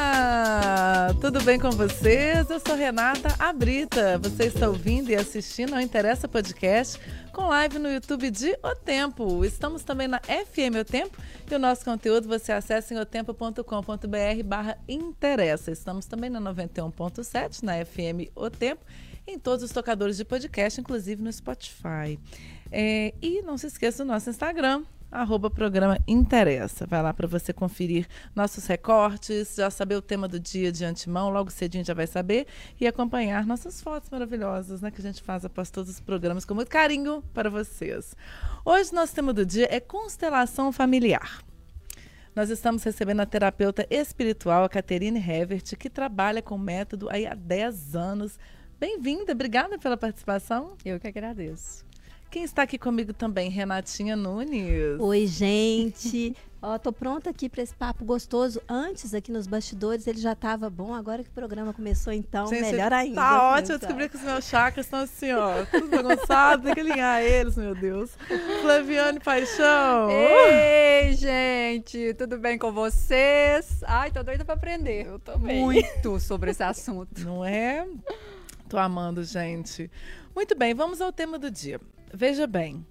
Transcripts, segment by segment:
Ah, tudo bem com vocês? Eu sou Renata Abrita. Você está ouvindo e assistindo ao Interessa Podcast com live no YouTube de O Tempo. Estamos também na FM O Tempo e o nosso conteúdo você acessa em otempo.com.br barra interessa. Estamos também na 91.7 na FM O Tempo em todos os tocadores de podcast, inclusive no Spotify. É, e não se esqueça do nosso Instagram, arroba programa Interessa. Vai lá para você conferir nossos recortes, já saber o tema do dia de antemão, logo cedinho já vai saber, e acompanhar nossas fotos maravilhosas, né, que a gente faz após todos os programas com muito carinho para vocês. Hoje nosso tema do dia é constelação familiar. Nós estamos recebendo a terapeuta espiritual, a Caterine Hevert, que trabalha com o método aí há 10 anos. Bem-vinda, obrigada pela participação. Eu que agradeço. Quem está aqui comigo também, Renatinha Nunes. Oi, gente. Ó, tô pronta aqui para esse papo gostoso. Antes, aqui nos bastidores, ele já estava bom. Agora que o programa começou, então, Gente, melhor ainda. Tá ótimo. Eu descobri que os meus chakras estão assim, ó, tudo bagunçado. Tem que alinhar eles, meu Deus. Flaviane Paixão. Ei, gente, tudo bem com vocês? Ai, tô doida para aprender. Eu também. Muito sobre esse assunto. Não é? Tô amando, gente. Muito bem, vamos ao tema do dia. Veja bem,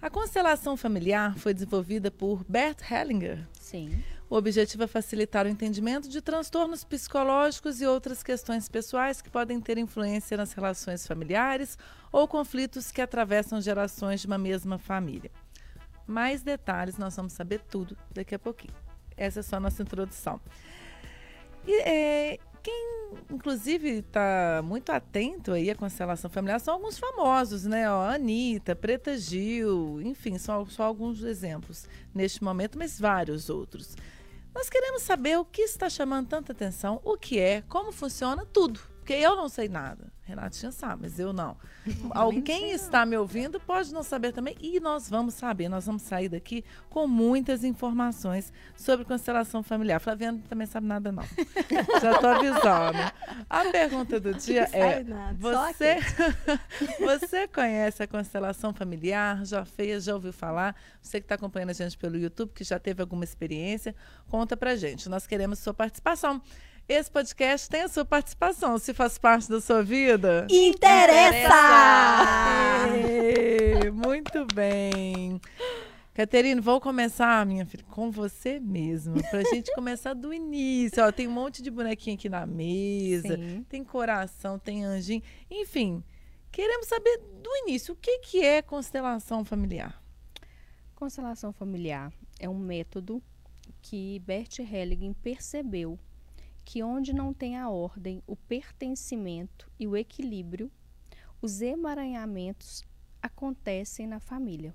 a constelação familiar foi desenvolvida por Bert Hellinger. Sim. O objetivo é facilitar o entendimento de transtornos psicológicos e outras questões pessoais que podem ter influência nas relações familiares ou conflitos que atravessam gerações de uma mesma família. Mais detalhes, nós vamos saber tudo daqui a pouquinho. Essa é só a nossa introdução. E, é, quem, inclusive, está muito atento aí à constelação familiar são alguns famosos, né? Ó, Anitta, Preta Gil, enfim, são só alguns exemplos neste momento, mas vários outros. Nós queremos saber o que está chamando tanta atenção, o que é, como funciona, tudo. Porque eu não sei nada. Renatinha sabe, mas eu não. Alguém está me ouvindo pode não saber também. E nós vamos saber. Nós vamos sair daqui com muitas informações sobre constelação familiar. Flaviana também sabe nada, não. Já estou avisando. A pergunta do dia é: você, você conhece a constelação familiar? Já fez, já ouviu falar? Você que está acompanhando a gente pelo YouTube, que já teve alguma experiência, conta pra gente. Nós queremos sua participação. Esse podcast tem a sua participação. Se faz parte da sua vida. Interessa! Interessa! Muito bem. Caterine, vou começar, minha filha, com você mesma, pra gente começar do início. Ó, tem um monte de bonequinho aqui na mesa, Sim. tem coração, tem anjinho, enfim. Queremos saber do início, o que, que é constelação familiar? Constelação familiar é um método que Bert Hellinger percebeu que onde não tem a ordem, o pertencimento e o equilíbrio, os emaranhamentos acontecem na família.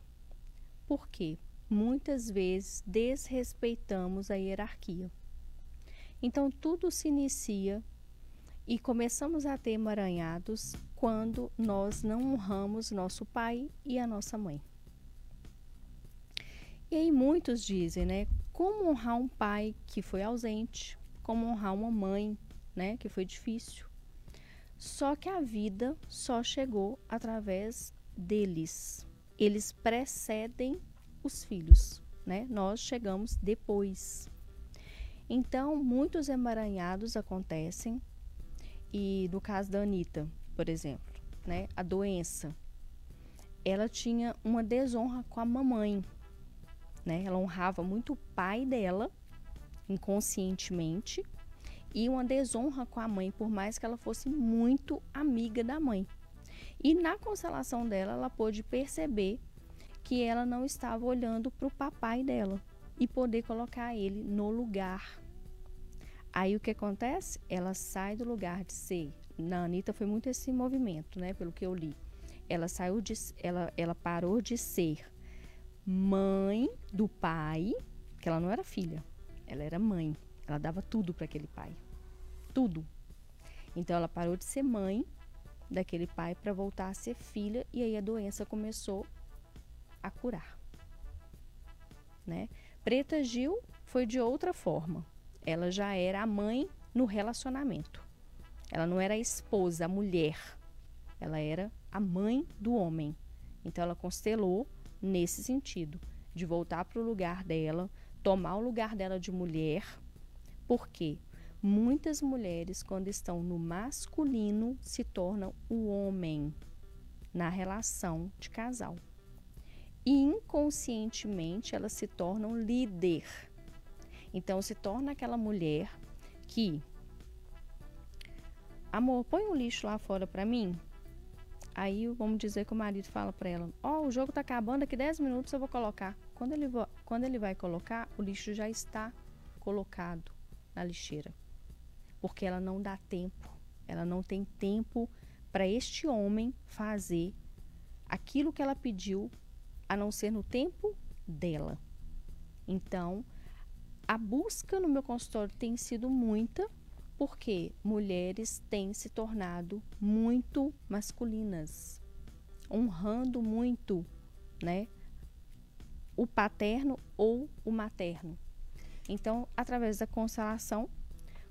Por quê? Muitas vezes desrespeitamos a hierarquia. Então tudo se inicia e começamos a ter emaranhados quando nós não honramos nosso pai e a nossa mãe. E aí muitos dizem, né? Como honrar um pai que foi ausente, como honrar uma mãe, né, que foi difícil. Só que a vida só chegou através deles. Eles precedem os filhos, né? Nós chegamos depois. Então, muitos emaranhados acontecem. E no caso da Anitta, por exemplo, né, a doença, ela tinha uma desonra com a mamãe, né? Ela honrava muito o pai dela inconscientemente e uma desonra com a mãe, por mais que ela fosse muito amiga da mãe. E na constelação dela, ela pôde perceber que ela não estava olhando para o papai dela e poder colocar ele no lugar. Aí o que acontece? Ela sai do lugar de ser. Na Anitta foi muito esse movimento, né? Pelo que eu li. Ela saiu de. Ela, ela parou de ser mãe do pai, que ela não era filha, ela era mãe. Ela dava tudo para aquele pai. Tudo. Então ela parou de ser mãe daquele pai para voltar a ser filha e aí a doença começou a curar. Né? Preta Gil foi de outra forma. Ela já era a mãe no relacionamento. Ela não era a esposa, a mulher. Ela era a mãe do homem. Então ela constelou nesse sentido, de voltar para o lugar dela, tomar o lugar dela de mulher. Por quê? Muitas mulheres, quando estão no masculino, se tornam o homem na relação de casal. E inconscientemente elas se tornam líder. Então se torna aquela mulher que amor, põe um lixo lá fora para mim. Aí vamos dizer que o marido fala para ela: Ó, oh, o jogo tá acabando, daqui 10 minutos eu vou colocar. Quando ele, quando ele vai colocar, o lixo já está colocado na lixeira. Porque ela não dá tempo. Ela não tem tempo para este homem fazer aquilo que ela pediu, a não ser no tempo dela. Então, a busca no meu consultório tem sido muita porque mulheres têm se tornado muito masculinas, honrando muito, né, o paterno ou o materno. Então, através da constelação,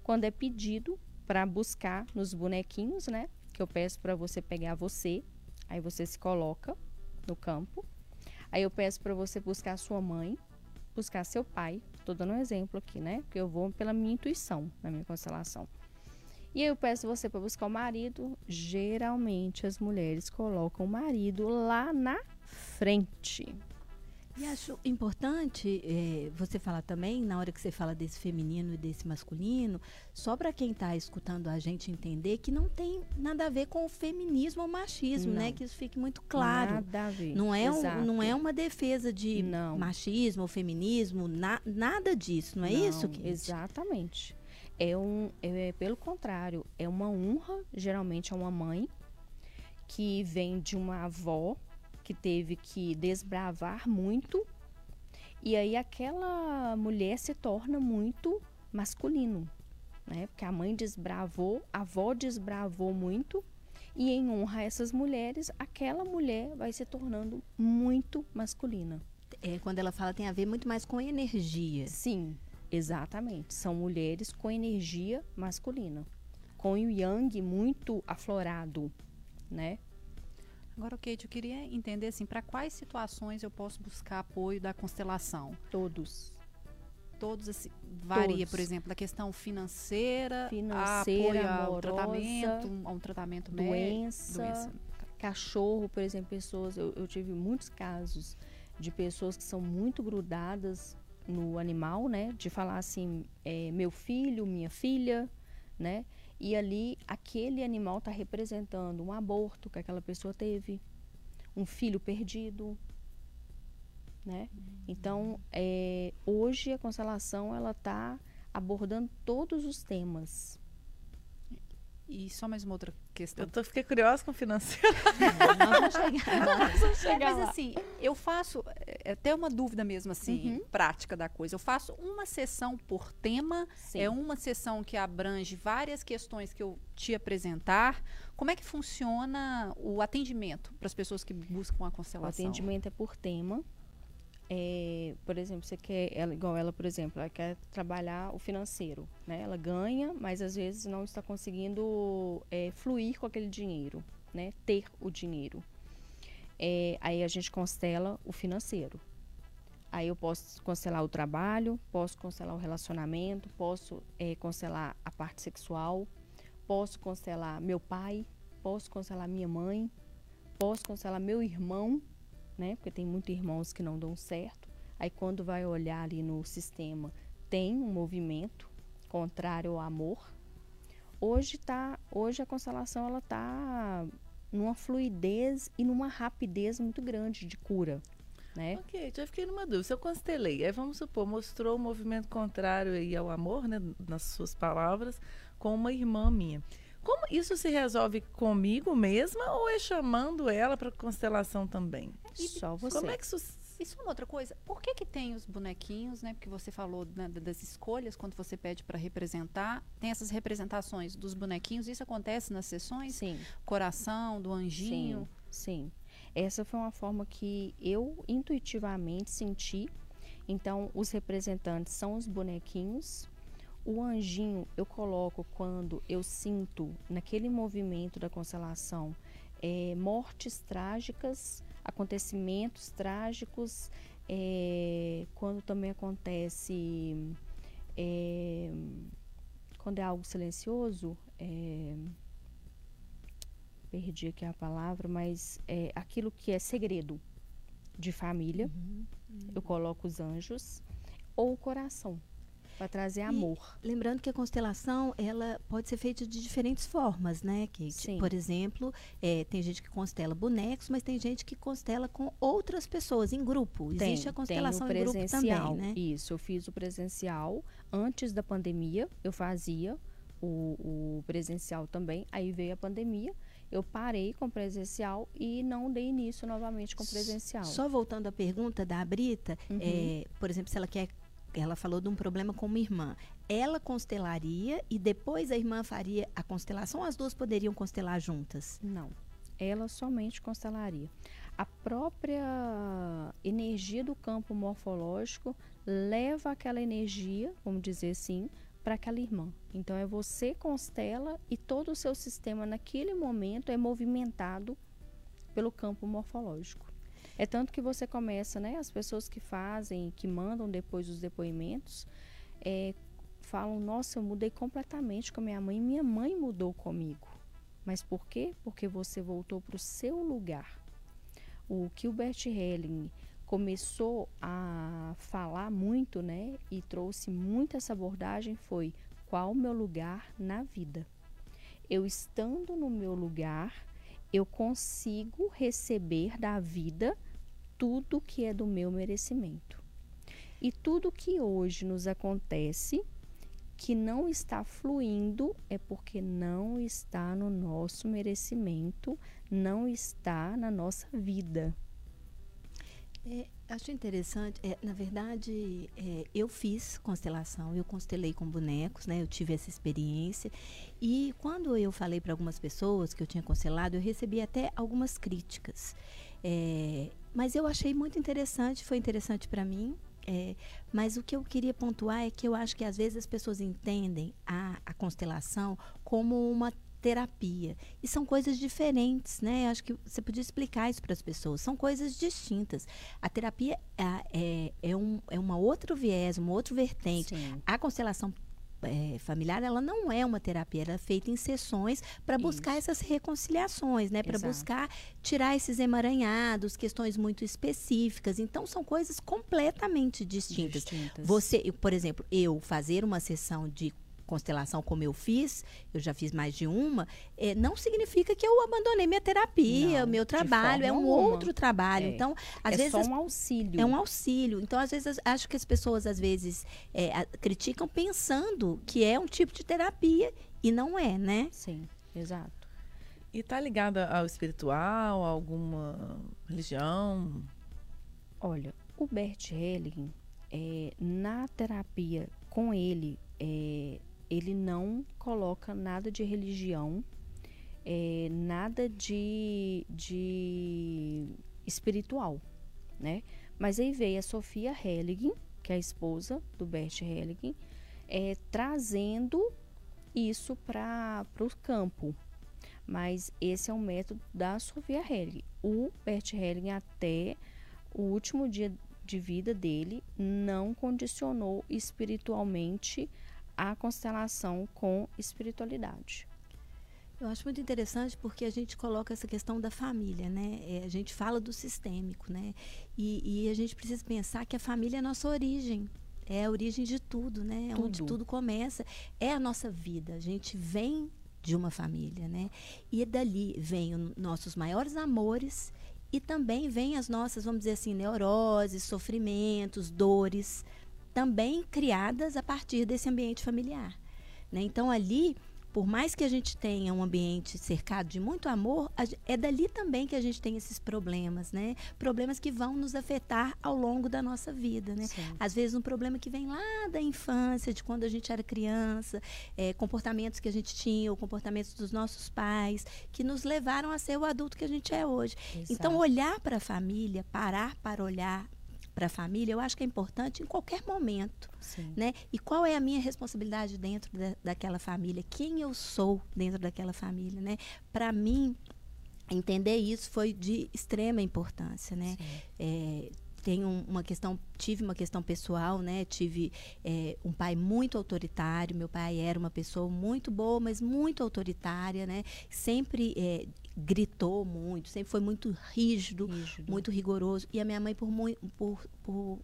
quando é pedido para buscar nos bonequinhos, né, que eu peço para você pegar você, aí você se coloca no campo. Aí eu peço para você buscar sua mãe, buscar seu pai. Estou dando um exemplo aqui, né? Porque eu vou pela minha intuição, na minha constelação. E aí eu peço você para buscar o marido. Geralmente as mulheres colocam o marido lá na frente. E acho importante é, você falar também, na hora que você fala desse feminino e desse masculino, só para quem está escutando a gente entender que não tem nada a ver com o feminismo ou machismo, né? não. né? Que isso fique muito claro. Nada a ver. Não é, um, não é uma defesa de não. machismo ou feminismo, na, nada disso, não é não, isso? Kate? Exatamente. É um, é, pelo contrário, é uma honra, geralmente a uma mãe que vem de uma avó que teve que desbravar muito. E aí aquela mulher se torna muito masculino, né? Porque a mãe desbravou, a avó desbravou muito. E em honra a essas mulheres, aquela mulher vai se tornando muito masculina. É, quando ela fala tem a ver muito mais com energia. Sim, exatamente. São mulheres com energia masculina. Com o yang muito aflorado, né? Agora, Kate, eu queria entender assim, para quais situações eu posso buscar apoio da constelação? Todos. Todos assim, varia, Todos. por exemplo, da questão financeira, financeira apoio ao tratamento, a um tratamento doença, doença, cachorro, por exemplo, pessoas, eu, eu tive muitos casos de pessoas que são muito grudadas no animal, né? De falar assim, é, meu filho, minha filha, né? E ali aquele animal está representando um aborto que aquela pessoa teve, um filho perdido, né? Então, é, hoje a constelação ela está abordando todos os temas, e só mais uma outra questão. Eu tô, fiquei curiosa com o financeiro. Não, nós vamos chegar, nós vamos chegar Mas assim, eu faço, é até uma dúvida mesmo assim, uhum. prática da coisa. Eu faço uma sessão por tema, Sim. é uma sessão que abrange várias questões que eu te apresentar. Como é que funciona o atendimento para as pessoas que buscam a constelação? O atendimento é por tema. É, por exemplo, você quer, ela, igual ela, por exemplo, ela quer trabalhar o financeiro, né? Ela ganha, mas às vezes não está conseguindo é, fluir com aquele dinheiro, né? Ter o dinheiro. É, aí a gente constela o financeiro. Aí eu posso constelar o trabalho, posso constelar o relacionamento, posso é, constelar a parte sexual, posso constelar meu pai, posso constelar minha mãe, posso constelar meu irmão, né? Porque tem muitos irmãos que não dão certo. Aí quando vai olhar ali no sistema, tem um movimento contrário ao amor. Hoje tá, hoje a constelação ela tá numa fluidez e numa rapidez muito grande de cura. Né? Ok, já fiquei numa dúvida. Se eu constelei, aí vamos supor, mostrou o um movimento contrário aí ao amor, né, nas suas palavras, com uma irmã minha. Como isso se resolve comigo mesma ou é chamando ela para constelação também? E Só você. Como é que isso isso é uma outra coisa. Por que que tem os bonequinhos, né? Porque você falou né, das escolhas quando você pede para representar. Tem essas representações dos bonequinhos. Isso acontece nas sessões? Sim. Coração, do anjinho? Sim, sim. Essa foi uma forma que eu intuitivamente senti. Então, os representantes são os bonequinhos o anjinho eu coloco quando eu sinto naquele movimento da constelação é, mortes trágicas, acontecimentos trágicos, é, quando também acontece. É, quando é algo silencioso, é, perdi aqui a palavra, mas é aquilo que é segredo de família, uhum. eu coloco os anjos ou o coração para trazer e, amor. Lembrando que a constelação ela pode ser feita de diferentes formas, né, Kate? Sim. Por exemplo, é, tem gente que constela bonecos, mas tem gente que constela com outras pessoas em grupo. Tem, Existe a constelação em grupo também, né? Isso, eu fiz o presencial antes da pandemia, eu fazia o, o presencial também. Aí veio a pandemia eu parei com presencial e não dei início novamente com presencial. Só voltando à pergunta da Brita, uhum. é, por exemplo, se ela quer ela falou de um problema com uma irmã. Ela constelaria e depois a irmã faria a constelação ou as duas poderiam constelar juntas? Não. Ela somente constelaria. A própria energia do campo morfológico leva aquela energia, vamos dizer assim, para aquela irmã. Então é você constela e todo o seu sistema naquele momento é movimentado pelo campo morfológico. É tanto que você começa, né? As pessoas que fazem, que mandam depois os depoimentos, é, falam: Nossa, eu mudei completamente com a minha mãe. Minha mãe mudou comigo. Mas por quê? Porque você voltou para o seu lugar. O que o Bert Helling começou a falar muito, né? E trouxe muito essa abordagem foi qual o meu lugar na vida. Eu estando no meu lugar, eu consigo receber da vida tudo que é do meu merecimento. E tudo que hoje nos acontece que não está fluindo é porque não está no nosso merecimento, não está na nossa vida. É, acho interessante, é, na verdade, é, eu fiz constelação, eu constelei com bonecos, né? Eu tive essa experiência. E quando eu falei para algumas pessoas que eu tinha constelado, eu recebi até algumas críticas. É, mas eu achei muito interessante, foi interessante para mim. É, mas o que eu queria pontuar é que eu acho que às vezes as pessoas entendem a, a constelação como uma terapia. E são coisas diferentes, né? Acho que você podia explicar isso para as pessoas. São coisas distintas. A terapia é, é, é, um, é uma outro viés, uma outra vertente. Sim. A constelação é, familiar, ela não é uma terapia, ela é feita em sessões para buscar essas reconciliações, né? Para buscar tirar esses emaranhados, questões muito específicas. Então, são coisas completamente distintas. distintas. Você, por exemplo, eu fazer uma sessão de constelação como eu fiz, eu já fiz mais de uma, é, não significa que eu abandonei minha terapia, não, meu trabalho, é um alguma. outro trabalho. É. Então, às é vezes. É só um auxílio. É um auxílio. Então, às vezes, acho que as pessoas, às vezes, é, a, criticam pensando que é um tipo de terapia e não é, né? Sim, exato. E está ligada ao espiritual, a alguma religião? Olha, o Bert Helling, é, na terapia com ele, é, ele não coloca nada de religião, é, nada de, de espiritual, né? Mas aí veio a Sofia Helling, que é a esposa do Bert Helling, é, trazendo isso para o campo. Mas esse é o método da Sofia Helling. O Bert Helling, até o último dia de vida dele, não condicionou espiritualmente a constelação com espiritualidade. Eu acho muito interessante porque a gente coloca essa questão da família, né? É, a gente fala do sistêmico, né? E, e, a gente precisa pensar que a família é a nossa origem. É a origem de tudo, né? Tudo. Onde tudo começa. É a nossa vida. A gente vem de uma família, né? E dali vem os nossos maiores amores e também vem as nossas, vamos dizer assim, neuroses, sofrimentos, dores também criadas a partir desse ambiente familiar. Né? Então, ali, por mais que a gente tenha um ambiente cercado de muito amor, é dali também que a gente tem esses problemas, né? Problemas que vão nos afetar ao longo da nossa vida, né? Sim. Às vezes um problema que vem lá da infância, de quando a gente era criança, é, comportamentos que a gente tinha, ou comportamentos dos nossos pais, que nos levaram a ser o adulto que a gente é hoje. Exato. Então, olhar para a família, parar para olhar para a família, eu acho que é importante em qualquer momento, Sim. né? E qual é a minha responsabilidade dentro da, daquela família? Quem eu sou dentro daquela família, né? Para mim, entender isso foi de extrema importância, né? É, tenho uma questão, tive uma questão pessoal, né? Tive é, um pai muito autoritário. Meu pai era uma pessoa muito boa, mas muito autoritária, né? Sempre é, gritou muito, sempre foi muito rígido, rígido, muito rigoroso. E a minha mãe, por, por, por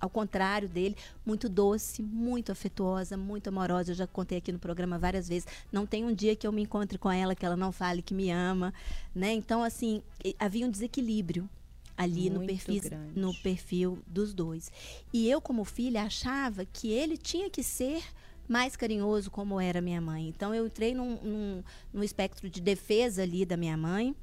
ao contrário dele, muito doce, muito afetuosa, muito amorosa. Eu já contei aqui no programa várias vezes. Não tem um dia que eu me encontre com ela que ela não fale que me ama, né? Então, assim, havia um desequilíbrio ali no perfil, no perfil dos dois. E eu, como filha, achava que ele tinha que ser mais carinhoso como era minha mãe. Então eu entrei num, num, num espectro de defesa ali da minha mãe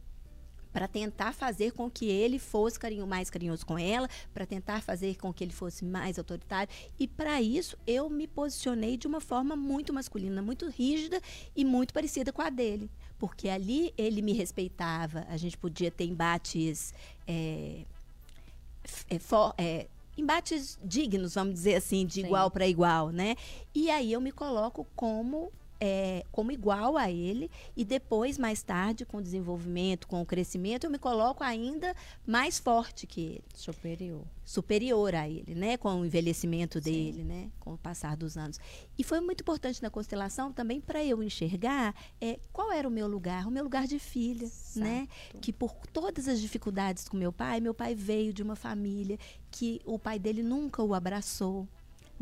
para tentar fazer com que ele fosse carinho, mais carinhoso com ela, para tentar fazer com que ele fosse mais autoritário. E para isso eu me posicionei de uma forma muito masculina, muito rígida e muito parecida com a dele. Porque ali ele me respeitava, a gente podia ter embates. É, é, for, é, embates dignos, vamos dizer assim, de Sim. igual para igual, né? E aí eu me coloco como é, como igual a ele e depois, mais tarde, com o desenvolvimento, com o crescimento, eu me coloco ainda mais forte que ele. Superior. Superior a ele, né? Com o envelhecimento Sim. dele, né? Com o passar dos anos. E foi muito importante na constelação também para eu enxergar é, qual era o meu lugar, o meu lugar de filha, né? Que por todas as dificuldades com meu pai, meu pai veio de uma família que o pai dele nunca o abraçou,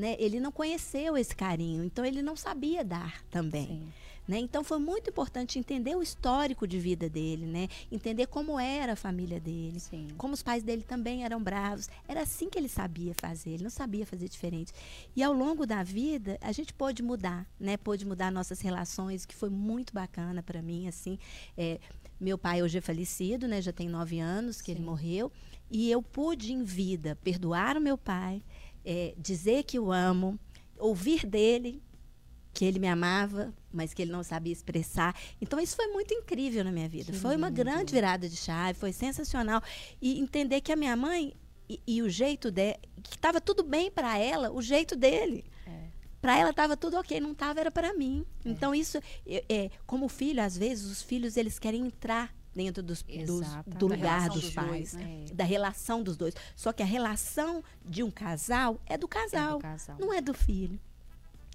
né? Ele não conheceu esse carinho, então ele não sabia dar também. Né? Então foi muito importante entender o histórico de vida dele, né? Entender como era a família dele, Sim. como os pais dele também eram bravos. Era assim que ele sabia fazer, ele não sabia fazer diferente. E ao longo da vida a gente pôde mudar, né? Pôde mudar nossas relações, que foi muito bacana para mim, assim. É, meu pai hoje é falecido, né? Já tem nove anos que Sim. ele morreu. E eu pude em vida perdoar o meu pai, é, dizer que o amo, ouvir dele que ele me amava, mas que ele não sabia expressar. Então isso foi muito incrível na minha vida. Que foi lindo. uma grande virada de chave, foi sensacional e entender que a minha mãe e, e o jeito de que estava tudo bem para ela, o jeito dele. É. Para ela estava tudo ok, não estava era para mim. É. Então isso, é, como filho, às vezes os filhos eles querem entrar dentro dos, dos do lugar dos, dos pais, dois, né? da relação dos dois. Só que a relação de um casal é do casal, é do casal. não é do filho.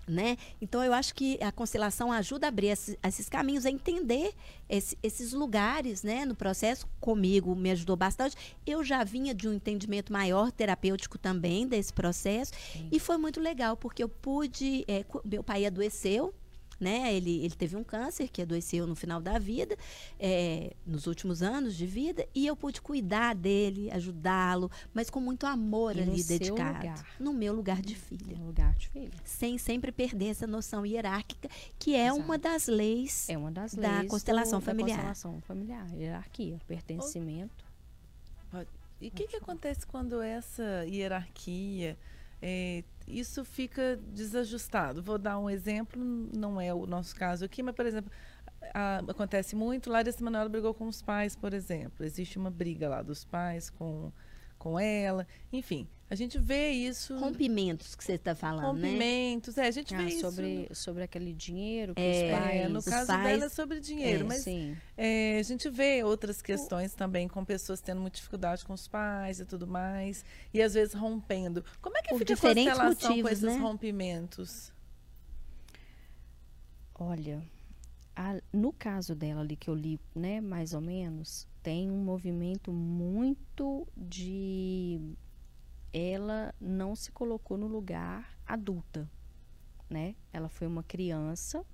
Né? Então eu acho que a constelação ajuda a abrir esses, esses caminhos, a entender esse, esses lugares, né? No processo comigo me ajudou bastante. Eu já vinha de um entendimento maior terapêutico também desse processo Sim. e foi muito legal porque eu pude, é, meu pai adoeceu né? Ele, ele teve um câncer que adoeceu no final da vida, é, nos últimos anos de vida, e eu pude cuidar dele, ajudá-lo, mas com muito amor e ali dedicado. Lugar. No meu lugar de filha. No lugar de filha. Sem sempre perder essa noção hierárquica, que é Exato. uma das leis, é uma das da leis constelação do, familiar. Da constelação familiar, hierarquia, pertencimento. E o que, que acontece quando essa hierarquia é, isso fica desajustado. Vou dar um exemplo, não é o nosso caso aqui, mas, por exemplo, a, acontece muito, Larissa Manoela brigou com os pais, por exemplo. Existe uma briga lá dos pais com com ela. Enfim, a gente vê isso. Rompimentos que você está falando, né? Rompimentos, né? é, a gente ah, vê sobre, isso. Sobre aquele dinheiro que é, os pais. No caso pais, dela é sobre dinheiro, é, mas é, a gente vê outras questões o... também com pessoas tendo muita dificuldade com os pais e tudo mais. E às vezes rompendo. Como é que Por fica a constelação motivos, com esses né? rompimentos? Olha, a, no caso dela ali que eu li, né, mais ou menos, tem um movimento muito de ela não se colocou no lugar adulta, né? Ela foi uma criança,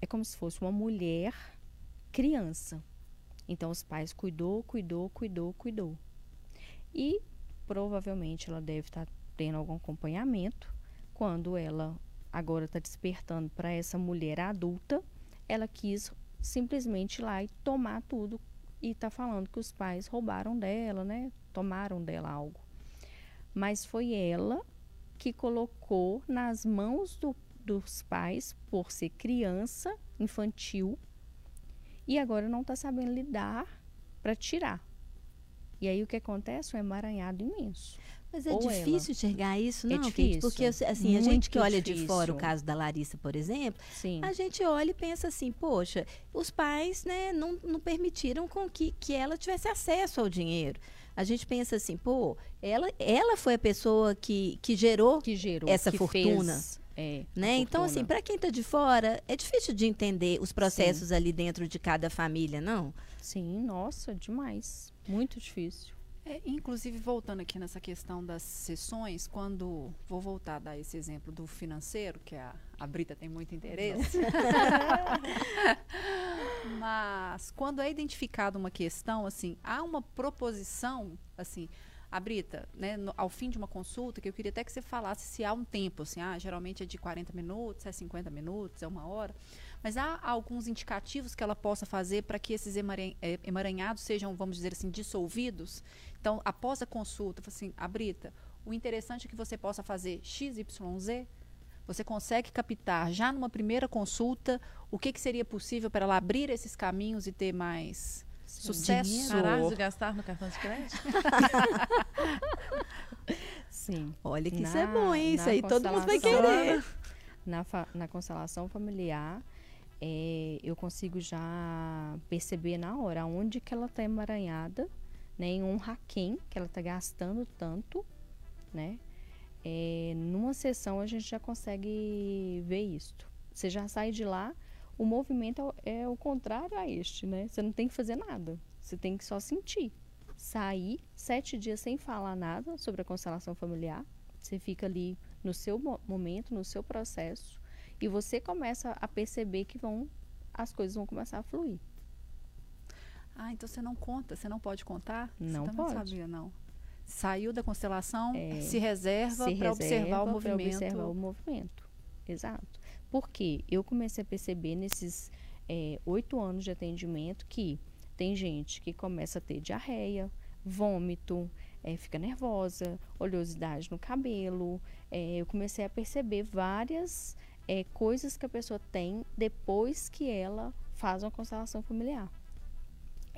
é como se fosse uma mulher criança. Então os pais cuidou, cuidou, cuidou, cuidou. E provavelmente ela deve estar tendo algum acompanhamento quando ela agora está despertando para essa mulher adulta, ela quis simplesmente ir lá e tomar tudo e está falando que os pais roubaram dela, né? Tomaram dela algo. Mas foi ela que colocou nas mãos do, dos pais, por ser criança, infantil, e agora não está sabendo lidar para tirar. E aí o que acontece? Um emaranhado imenso. Mas é Ou difícil ela. enxergar isso, é não, é Kate? Porque assim, a gente que olha difícil. de fora o caso da Larissa, por exemplo, Sim. a gente olha e pensa assim, poxa, os pais né, não, não permitiram com que, que ela tivesse acesso ao dinheiro. A gente pensa assim, pô, ela, ela foi a pessoa que, que gerou, que gerou essa que fortuna. Fez, é, né? Então, assim, para quem está de fora, é difícil de entender os processos Sim. ali dentro de cada família, não? Sim, nossa, demais. Muito difícil. É, inclusive, voltando aqui nessa questão das sessões, quando vou voltar a dar esse exemplo do financeiro, que a, a Brita tem muito interesse. Mas quando é identificada uma questão, assim, há uma proposição, assim, a Brita, né, no, ao fim de uma consulta, que eu queria até que você falasse se há um tempo, assim, ah, geralmente é de 40 minutos, é 50 minutos, é uma hora. Mas há alguns indicativos que ela possa fazer para que esses eh, emaranhados sejam, vamos dizer assim, dissolvidos? Então, após a consulta, assim, a Brita, o interessante é que você possa fazer XYZ. Você consegue captar já numa primeira consulta o que, que seria possível para ela abrir esses caminhos e ter mais Sim. sucesso. Parar de gastar no cartão de crédito? Sim. Olha que na, isso é bom, hein? Isso aí todo mundo vai querer. Na, na constelação familiar, é, eu consigo já perceber na hora onde que ela está emaranhada, né, em um raquém que ela está gastando tanto, né? É, numa sessão a gente já consegue ver isto. Você já sai de lá, o movimento é, é o contrário a este, né? Você não tem que fazer nada, você tem que só sentir. Sair sete dias sem falar nada sobre a constelação familiar, você fica ali no seu momento, no seu processo, e você começa a perceber que vão as coisas vão começar a fluir. Ah, então você não conta, você não pode contar? Não você pode. Não sabia, não. Saiu da constelação, é, se reserva para observar o movimento. observar o movimento. Exato. Porque eu comecei a perceber nesses é, oito anos de atendimento que tem gente que começa a ter diarreia, vômito, é, fica nervosa, oleosidade no cabelo. É, eu comecei a perceber várias é, coisas que a pessoa tem depois que ela faz uma constelação familiar.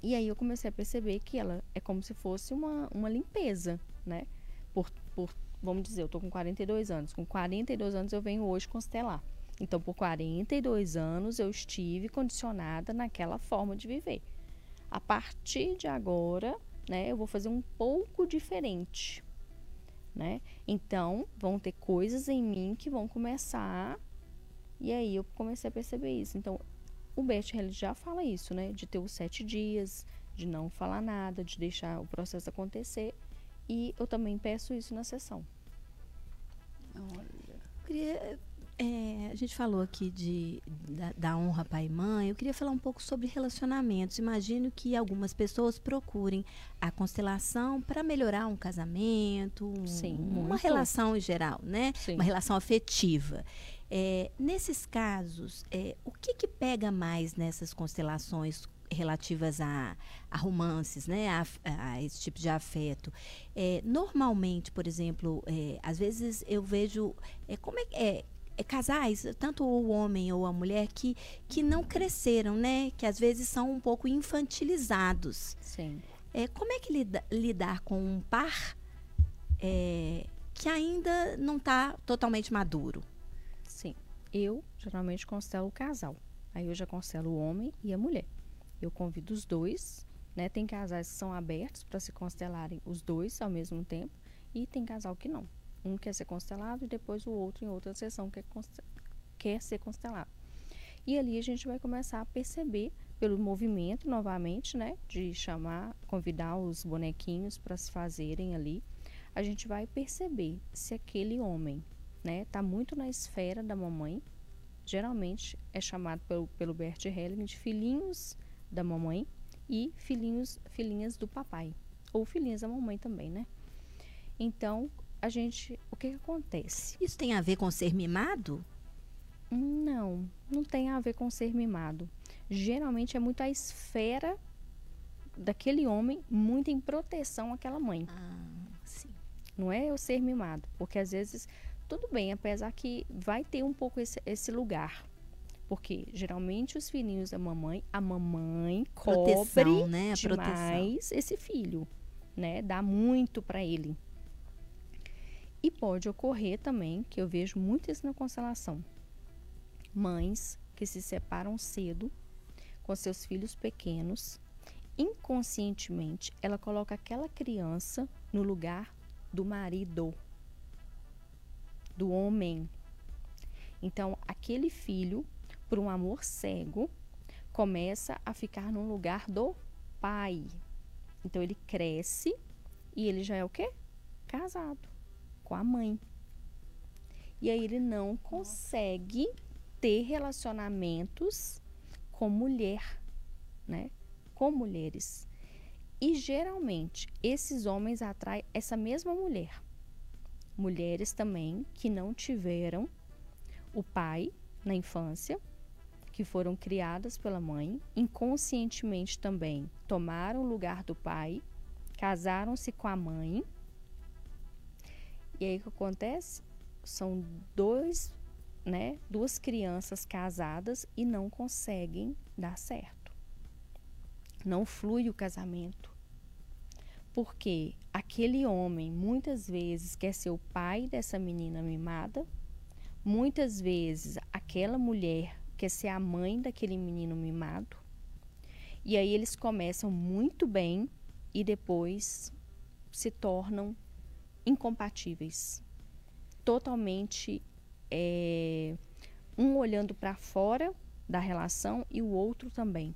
E aí eu comecei a perceber que ela é como se fosse uma, uma limpeza, né? Por, por, vamos dizer, eu tô com 42 anos. Com 42 anos eu venho hoje constelar. Então, por 42 anos eu estive condicionada naquela forma de viver. A partir de agora, né, eu vou fazer um pouco diferente, né? Então, vão ter coisas em mim que vão começar e aí eu comecei a perceber isso. Então, o Bert Hellinger já fala isso, né? De ter os sete dias, de não falar nada, de deixar o processo acontecer. E eu também peço isso na sessão. Olha. Queria, é, a gente falou aqui de, da, da, honra pai e mãe. Eu queria falar um pouco sobre relacionamentos. Imagino que algumas pessoas procurem a constelação para melhorar um casamento, um, Sim, uma relação em geral, né? Sim. Uma relação afetiva. É, nesses casos, é, o que, que pega mais nessas constelações relativas a, a romances, né, a, a, esse tipo de afeto. É, normalmente, por exemplo, é, às vezes eu vejo é, como é, é, é, casais, tanto o homem ou a mulher, que, que não cresceram, né, que às vezes são um pouco infantilizados. Sim. É, como é que lida, lidar com um par é, que ainda não está totalmente maduro? Eu geralmente constelo o casal. Aí eu já constelo o homem e a mulher. Eu convido os dois, né? Tem casais que são abertos para se constelarem os dois ao mesmo tempo e tem casal que não. Um quer ser constelado e depois o outro em outra sessão quer, quer ser constelado. E ali a gente vai começar a perceber pelo movimento novamente, né, de chamar, convidar os bonequinhos para se fazerem ali, a gente vai perceber se aquele homem né, está muito na esfera da mamãe. Geralmente é chamado pelo, pelo Bert Helling de filhinhos da mamãe e filhinhos, filhinhas do papai. Ou filhinhas da mamãe também, né? Então, a gente. O que, que acontece? Isso tem a ver com ser mimado? Não, não tem a ver com ser mimado. Geralmente é muito a esfera daquele homem, muito em proteção àquela mãe. Ah, sim. Não é eu ser mimado, porque às vezes tudo bem, apesar que vai ter um pouco esse, esse lugar. Porque geralmente os filhinhos da mamãe, a mamãe Proteção, cobre né? a demais proteção. esse filho, né? Dá muito para ele. E pode ocorrer também, que eu vejo muito isso na constelação. Mães que se separam cedo com seus filhos pequenos inconscientemente, ela coloca aquela criança no lugar do marido, do homem. Então, aquele filho, por um amor cego, começa a ficar no lugar do pai. Então, ele cresce e ele já é o quê? Casado com a mãe. E aí ele não consegue ter relacionamentos com mulher, né? Com mulheres. E geralmente esses homens atraem essa mesma mulher. Mulheres também que não tiveram o pai na infância, que foram criadas pela mãe, inconscientemente também tomaram o lugar do pai, casaram-se com a mãe. E aí o que acontece? São dois né, duas crianças casadas e não conseguem dar certo. Não flui o casamento. Porque aquele homem muitas vezes quer ser o pai dessa menina mimada, muitas vezes aquela mulher quer ser a mãe daquele menino mimado. E aí eles começam muito bem e depois se tornam incompatíveis, totalmente é, um olhando para fora da relação e o outro também.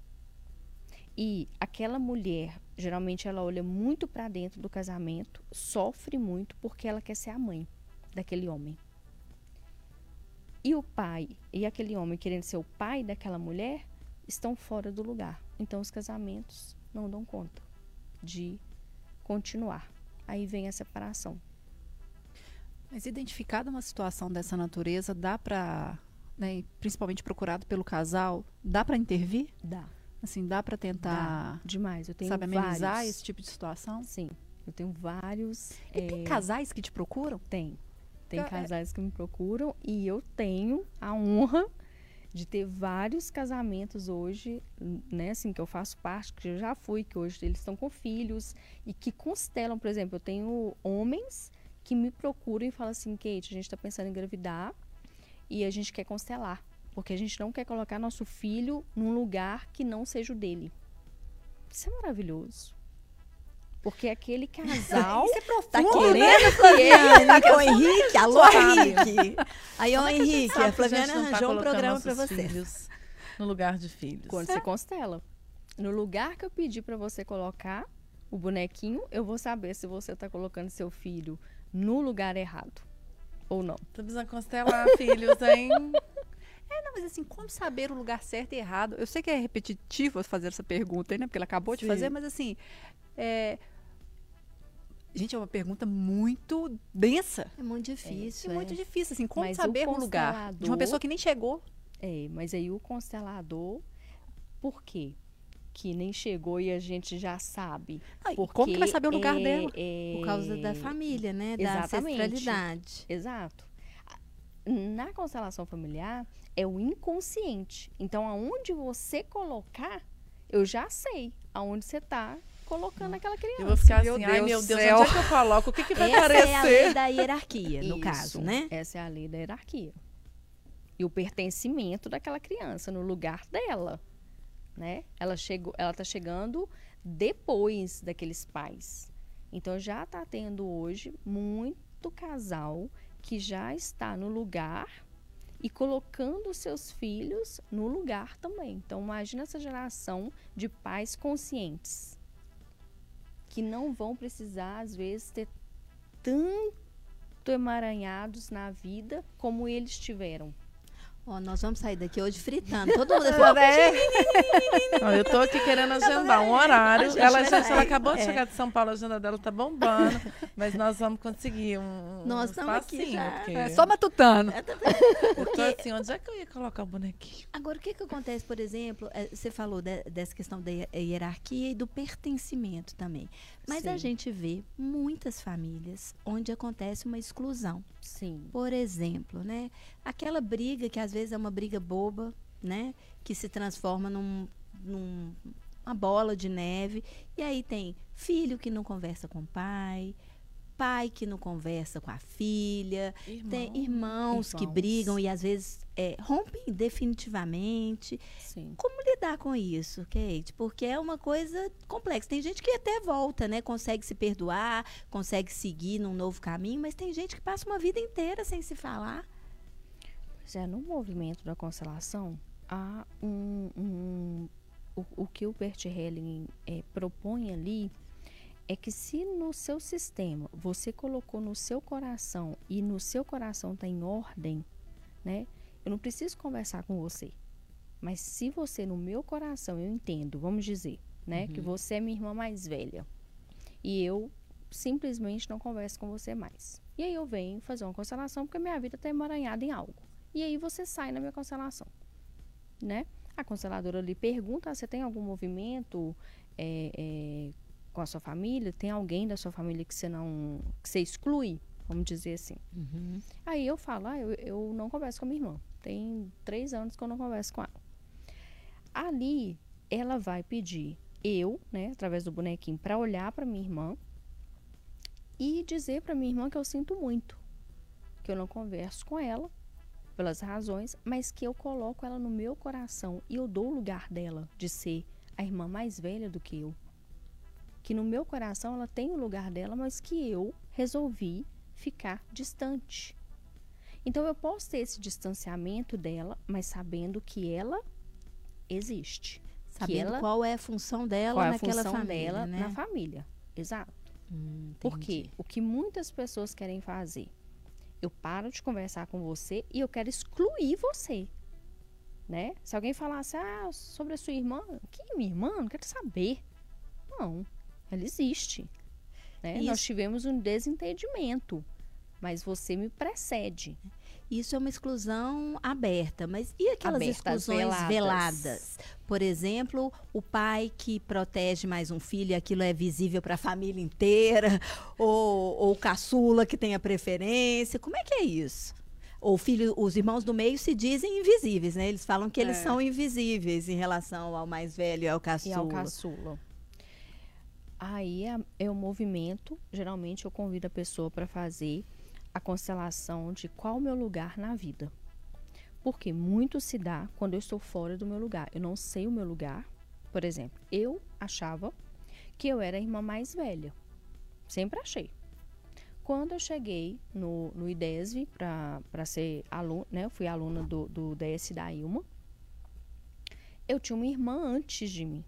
E aquela mulher, geralmente ela olha muito para dentro do casamento, sofre muito porque ela quer ser a mãe daquele homem. E o pai e aquele homem querendo ser o pai daquela mulher estão fora do lugar. Então os casamentos não dão conta de continuar. Aí vem a separação. Mas identificada uma situação dessa natureza, dá para, né, principalmente procurado pelo casal, dá para intervir? Dá. Assim, dá para tentar. Dá. Demais. Eu tenho sabe, amenizar vários. esse tipo de situação? Sim. Eu tenho vários. E é... tem casais que te procuram? Tem. Tem eu, é casais é... que me procuram e eu tenho a honra de ter vários casamentos hoje, né, assim, que eu faço parte, que eu já fui, que hoje eles estão com filhos e que constelam, por exemplo, eu tenho homens que me procuram e falam assim, Kate, a gente está pensando em engravidar e a gente quer constelar, porque a gente não quer colocar nosso filho num lugar que não seja o dele. Isso é maravilhoso. Porque aquele casal Isso é profundo, tá querendo, Flaviane, tá com o Henrique. Alô, Henrique. Aí, ó, Henrique, a Flaviana tá arranjou tá um programa para você. No lugar de filhos. Quando é. você constela. No lugar que eu pedi para você colocar o bonequinho, eu vou saber se você está colocando seu filho no lugar errado. Ou não? Tô precisando constelar filhos, hein? É, não, mas assim, como saber o lugar certo e errado? Eu sei que é repetitivo fazer essa pergunta, né? Porque ela acabou Sim. de fazer, mas assim. É... Gente, é uma pergunta muito densa. É muito difícil. É, é. muito difícil, assim, como mas saber o, o lugar de uma pessoa que nem chegou. É, mas aí o constelador, por quê? que nem chegou e a gente já sabe. Ah, como que vai saber o lugar é, dela? É... Por causa da família, né? Da Exatamente. ancestralidade. Exato. Na constelação familiar, é o inconsciente. Então, aonde você colocar, eu já sei aonde você está colocando aquela criança. Eu vou ficar assim, meu ai meu Deus, céu. onde é que eu coloco? O que, que vai Essa aparecer? é a lei da hierarquia, no Isso, caso, né? Essa é a lei da hierarquia. E o pertencimento daquela criança no lugar dela né? Ela chegou, ela tá chegando depois daqueles pais. Então já está tendo hoje muito casal que já está no lugar e colocando seus filhos no lugar também. Então imagina essa geração de pais conscientes que não vão precisar às vezes ter tanto emaranhados na vida como eles tiveram. Ó, nós vamos sair daqui hoje fritando. Todo mundo fala, é. Não, eu tô aqui querendo agendar um horário. Ela, gente, ela acabou é. de chegar de São Paulo, a agenda dela tá bombando. mas nós vamos conseguir um, nós um estamos aqui já. Porque... É, só matutando. É, eu tô assim, onde é que eu ia colocar o bonequinho? Agora, o que que acontece, por exemplo, é, você falou de, dessa questão da hierarquia e do pertencimento também. Mas Sim. a gente vê muitas famílias onde acontece uma exclusão. Sim. Por exemplo, né? Aquela briga que às vezes é uma briga boba, né? Que se transforma num, num uma bola de neve. E aí tem filho que não conversa com o pai, pai que não conversa com a filha, Irmão, tem irmãos, irmãos, que brigam e às vezes é, rompem definitivamente. Sim. Como lidar com isso, Kate? Porque é uma coisa complexa. Tem gente que até volta, né? Consegue se perdoar, consegue seguir num novo caminho, mas tem gente que passa uma vida inteira sem se falar. Pois é, no movimento da constelação, há um, um o, o, que o Bert Helling é, propõe ali é que se no seu sistema você colocou no seu coração e no seu coração está em ordem, né? Eu não preciso conversar com você. Mas se você no meu coração eu entendo, vamos dizer, né, uhum. que você é minha irmã mais velha e eu simplesmente não converso com você mais. E aí eu venho fazer uma constelação porque minha vida está emaranhada em algo. E aí você sai na minha constelação, né? A consteladora lhe pergunta: ah, você tem algum movimento é, é, com a sua família? Tem alguém da sua família que você não que você exclui? Vamos dizer assim. Uhum. Aí eu falo: ah, eu, eu não converso com a minha irmã. Tem três anos que eu não converso com ela. Ali ela vai pedir eu, né, através do bonequinho, para olhar para minha irmã e dizer para minha irmã que eu sinto muito, que eu não converso com ela pelas razões, mas que eu coloco ela no meu coração e eu dou o lugar dela de ser a irmã mais velha do que eu. Que no meu coração ela tem o lugar dela, mas que eu resolvi ficar distante. Então eu posso ter esse distanciamento dela, mas sabendo que ela existe. Sabendo ela, qual é a função dela é naquela função família, dela né? na família. Exato. Hum, Porque o que muitas pessoas querem fazer eu paro de conversar com você e eu quero excluir você. Né? Se alguém falasse ah, sobre a sua irmã, que minha irmã? Não quero saber. Não, ela existe. Né? Nós tivemos um desentendimento, mas você me precede. Isso é uma exclusão aberta, mas e aquelas exclusões veladas. veladas? Por exemplo, o pai que protege mais um filho e aquilo é visível para a família inteira, ou, ou o caçula que tem a preferência. Como é que é isso? o filho, os irmãos do meio se dizem invisíveis, né? Eles falam que eles é. são invisíveis em relação ao mais velho e ao caçula. E ao caçula. Aí é, é o movimento, geralmente eu convido a pessoa para fazer a constelação de qual o meu lugar na vida. Porque muito se dá quando eu estou fora do meu lugar. Eu não sei o meu lugar. Por exemplo, eu achava que eu era a irmã mais velha. Sempre achei. Quando eu cheguei no, no IDESV para ser aluna, né? Eu fui aluna do, do DS da Ilma. Eu tinha uma irmã antes de mim.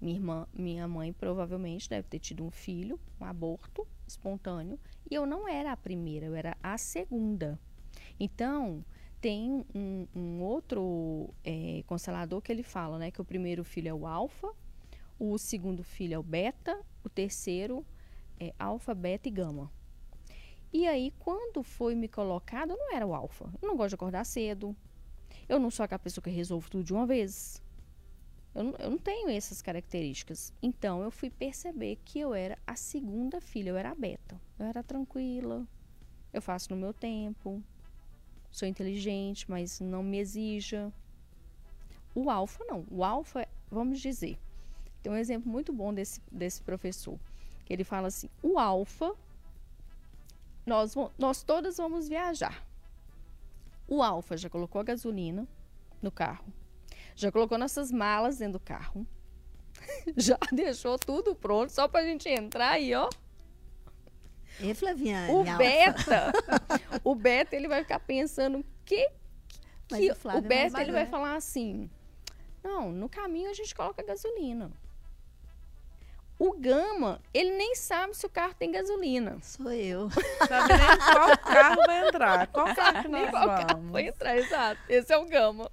Minha irmã, minha mãe provavelmente deve ter tido um filho, um aborto espontâneo, e eu não era a primeira, eu era a segunda. Então, tem um, um outro é, constelador que ele fala, né, que o primeiro filho é o alfa, o segundo filho é o beta, o terceiro é alfa, beta e gama. E aí, quando foi me colocado, eu não era o alfa. Eu não gosto de acordar cedo. Eu não sou aquela pessoa que resolve tudo de uma vez. Eu não, eu não tenho essas características. Então, eu fui perceber que eu era a segunda filha, eu era a beta. Eu era tranquila, eu faço no meu tempo, sou inteligente, mas não me exija. O alfa, não. O alfa, vamos dizer, tem um exemplo muito bom desse, desse professor, ele fala assim: o alfa, nós, nós todas vamos viajar. O alfa já colocou a gasolina no carro já colocou nossas malas dentro do carro. Já deixou tudo pronto só pra gente entrar aí, ó. E Flaviane? O Beta, o Beta, ele vai ficar pensando que, que o, o Beta, ele vai falar assim, não, no caminho a gente coloca gasolina. O Gama, ele nem sabe se o carro tem gasolina. Sou eu. Sabe nem qual carro vai entrar. Qual carro que nós nem qual vamos. carro vai entrar, exato. Esse é o Gama.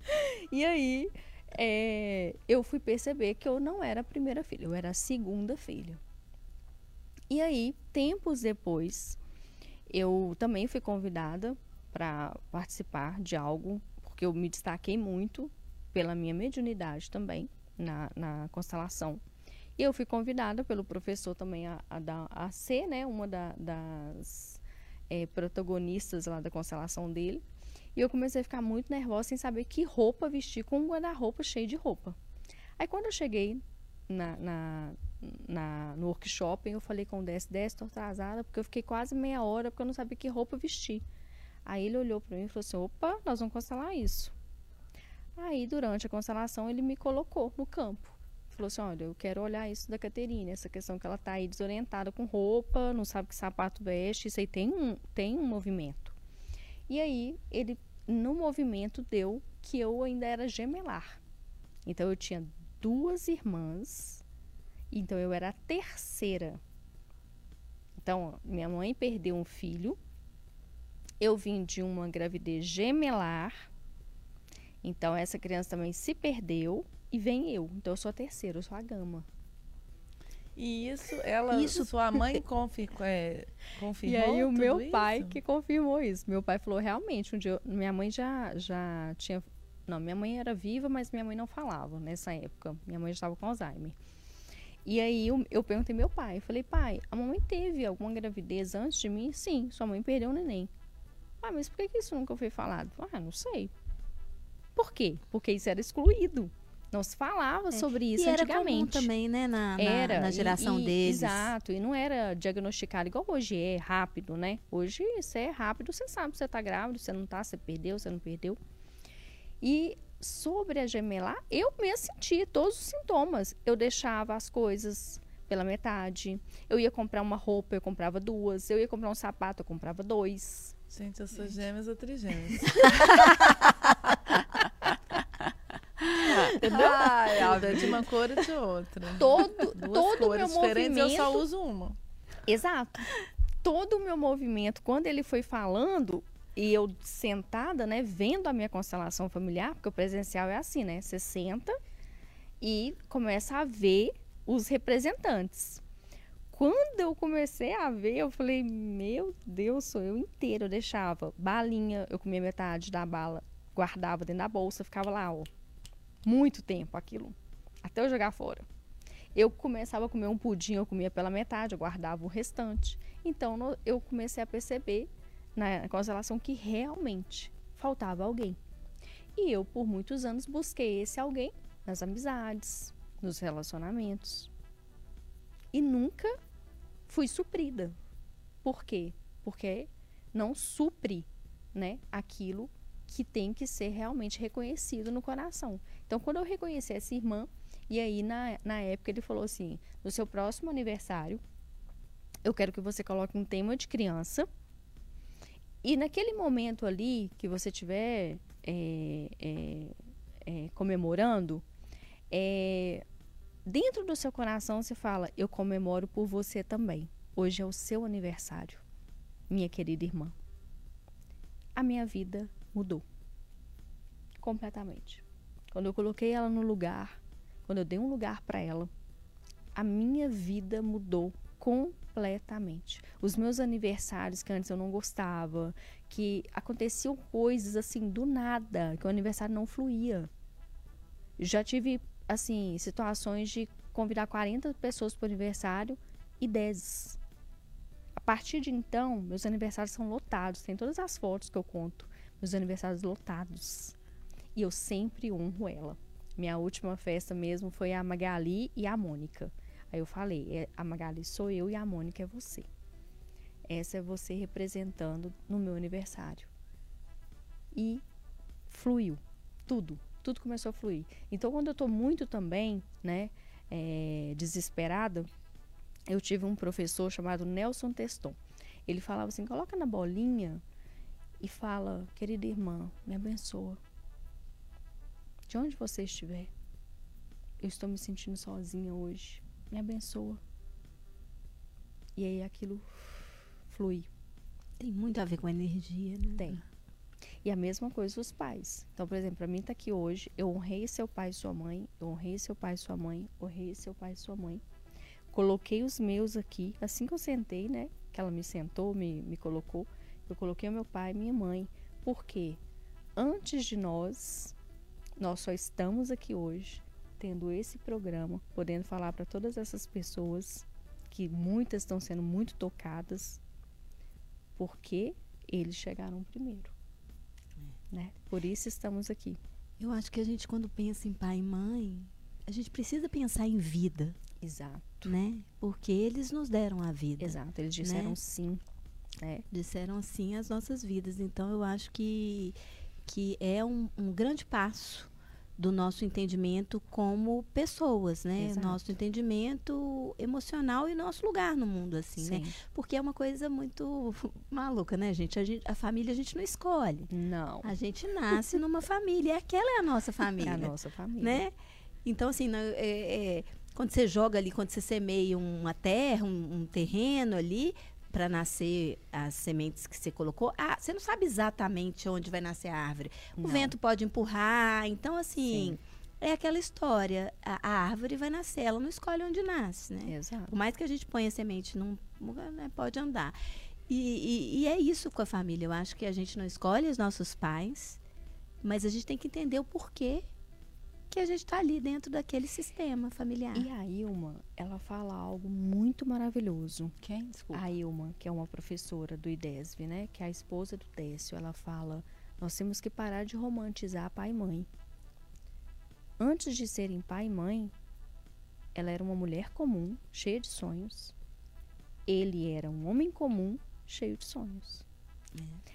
e aí, é, eu fui perceber que eu não era a primeira filha, eu era a segunda filha. E aí, tempos depois, eu também fui convidada para participar de algo, porque eu me destaquei muito pela minha mediunidade também na, na constelação. E eu fui convidada pelo professor também a, a, a ser né, uma da, das é, protagonistas lá da constelação dele. E eu comecei a ficar muito nervosa sem saber que roupa vestir com um guarda-roupa cheio de roupa. Aí quando eu cheguei na, na, na, no workshop, eu falei com o Desce, Desce, tô atrasada, porque eu fiquei quase meia hora, porque eu não sabia que roupa vestir. Aí ele olhou para mim e falou assim, opa, nós vamos cancelar isso. Aí, durante a constelação, ele me colocou no campo. Falou assim, olha, eu quero olhar isso da Caterine, essa questão que ela tá aí desorientada com roupa, não sabe que sapato veste, isso aí tem um, tem um movimento. E aí, ele, no movimento, deu que eu ainda era gemelar. Então, eu tinha duas irmãs, então eu era a terceira. Então, minha mãe perdeu um filho, eu vim de uma gravidez gemelar, então essa criança também se perdeu e vem eu. Então eu sou a terceira, eu sou a gama. E isso, ela, isso... sua mãe confir, é, confirmou. E aí o meu isso? pai que confirmou isso. Meu pai falou realmente, um dia minha mãe já já tinha, não, minha mãe era viva, mas minha mãe não falava nessa época. Minha mãe já estava com Alzheimer. E aí eu, eu perguntei meu pai, eu falei, pai, a mamãe teve alguma gravidez antes de mim? Sim, sua mãe perdeu o neném. Ah, mas por que, que isso nunca foi falado? Ah, não sei. Por quê? Porque isso era excluído. Não se falava é. sobre isso e antigamente. Era também, né, na, na, era, na geração e, deles. Exato, e não era diagnosticado igual hoje é, rápido, né? Hoje isso é rápido, você sabe se você tá grávido, você não tá, você perdeu, você não perdeu. E sobre a gemelar, eu mesmo senti todos os sintomas. Eu deixava as coisas pela metade. Eu ia comprar uma roupa, eu comprava duas. Eu ia comprar um sapato, eu comprava dois. Gente, eu sou gêmeas ou trigêmeas. Entendeu? Ai, é de uma cor e de outra. Todo, Duas todo cores meu diferentes, movimento... eu só uso uma. Exato. Todo o meu movimento, quando ele foi falando, e eu sentada, né, vendo a minha constelação familiar, porque o presencial é assim, né? Você senta e começa a ver os representantes. Quando eu comecei a ver, eu falei, meu Deus, sou eu inteiro. Eu deixava balinha, eu comia metade da bala, guardava dentro da bolsa, ficava lá, ó, muito tempo aquilo, até eu jogar fora. Eu começava a comer um pudim, eu comia pela metade, eu guardava o restante. Então no, eu comecei a perceber na constelação que realmente faltava alguém. E eu, por muitos anos, busquei esse alguém nas amizades, nos relacionamentos. E nunca fui suprida. Por quê? Porque não supre né, aquilo que tem que ser realmente reconhecido no coração. Então, quando eu reconheci essa irmã, e aí na, na época ele falou assim: no seu próximo aniversário, eu quero que você coloque um tema de criança. E naquele momento ali que você estiver é, é, é, comemorando, é, dentro do seu coração você fala: Eu comemoro por você também. Hoje é o seu aniversário, minha querida irmã. A minha vida mudou completamente. Quando eu coloquei ela no lugar, quando eu dei um lugar para ela, a minha vida mudou completamente. Os meus aniversários que antes eu não gostava, que aconteciam coisas assim do nada, que o aniversário não fluía. Já tive assim, situações de convidar 40 pessoas para o aniversário e 10. A partir de então, meus aniversários são lotados. Tem todas as fotos que eu conto. Meus aniversários lotados. E eu sempre honro ela. Minha última festa mesmo foi a Magali e a Mônica. Aí eu falei, é, a Magali sou eu e a Mônica é você. Essa é você representando no meu aniversário. E fluiu tudo tudo começou a fluir. Então, quando eu estou muito também, né, é, desesperada, eu tive um professor chamado Nelson Teston. Ele falava assim: coloca na bolinha e fala, querida irmã, me abençoa. De onde você estiver, eu estou me sentindo sozinha hoje. Me abençoa. E aí aquilo flui. Tem muito a ver com a energia, né? Tem. E a mesma coisa os pais. Então, por exemplo, para mim tá aqui hoje, eu honrei seu pai e sua mãe, eu honrei seu pai e sua mãe, honrei seu pai e sua mãe. Coloquei os meus aqui, assim que eu sentei, né? Que ela me sentou, me, me colocou, eu coloquei o meu pai e minha mãe. Porque antes de nós, nós só estamos aqui hoje tendo esse programa, podendo falar para todas essas pessoas que muitas estão sendo muito tocadas, porque eles chegaram primeiro né? Por isso estamos aqui. Eu acho que a gente quando pensa em pai e mãe, a gente precisa pensar em vida. Exato. Né? Porque eles nos deram a vida. Exato, eles disseram né? sim. Né? Disseram sim às nossas vidas. Então eu acho que, que é um, um grande passo do nosso entendimento como pessoas, né? Exato. Nosso entendimento emocional e nosso lugar no mundo, assim, Sim. né? Porque é uma coisa muito maluca, né, gente? A, gente? a família a gente não escolhe. Não. A gente nasce numa família. E aquela é a nossa É família. a nossa família. né? Então, assim, é- é, quando você joga ali, quando você semeia uma terra, um, um terreno ali, para nascer as sementes que você colocou, ah, você não sabe exatamente onde vai nascer a árvore. O Não. vento pode empurrar. Então, assim, Sim. é aquela história. A, a árvore vai nascer, ela não escolhe onde nasce, né? Exato. Por mais que a gente ponha a semente num lugar, né, pode andar. E, e- e é isso com a família. Eu acho que a gente não escolhe os nossos pais, mas a gente tem que entender o porquê que a gente está ali dentro daquele sistema familiar. E a Ilma, ela fala algo muito maravilhoso. Quem? Desculpa. A Ilma, que é uma professora do IDESV, né? Que é a esposa do Décio, ela fala: nós temos que parar de romantizar pai e mãe. Antes de serem pai e mãe, ela era uma mulher comum, cheia de sonhos. Ele era um homem comum, cheio de sonhos.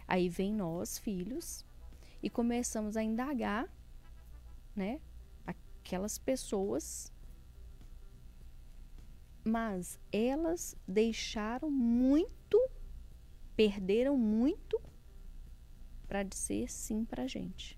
Aí vem nós, filhos, e começamos a indagar, né? Aquelas pessoas mas elas deixaram muito, perderam muito para dizer sim para gente.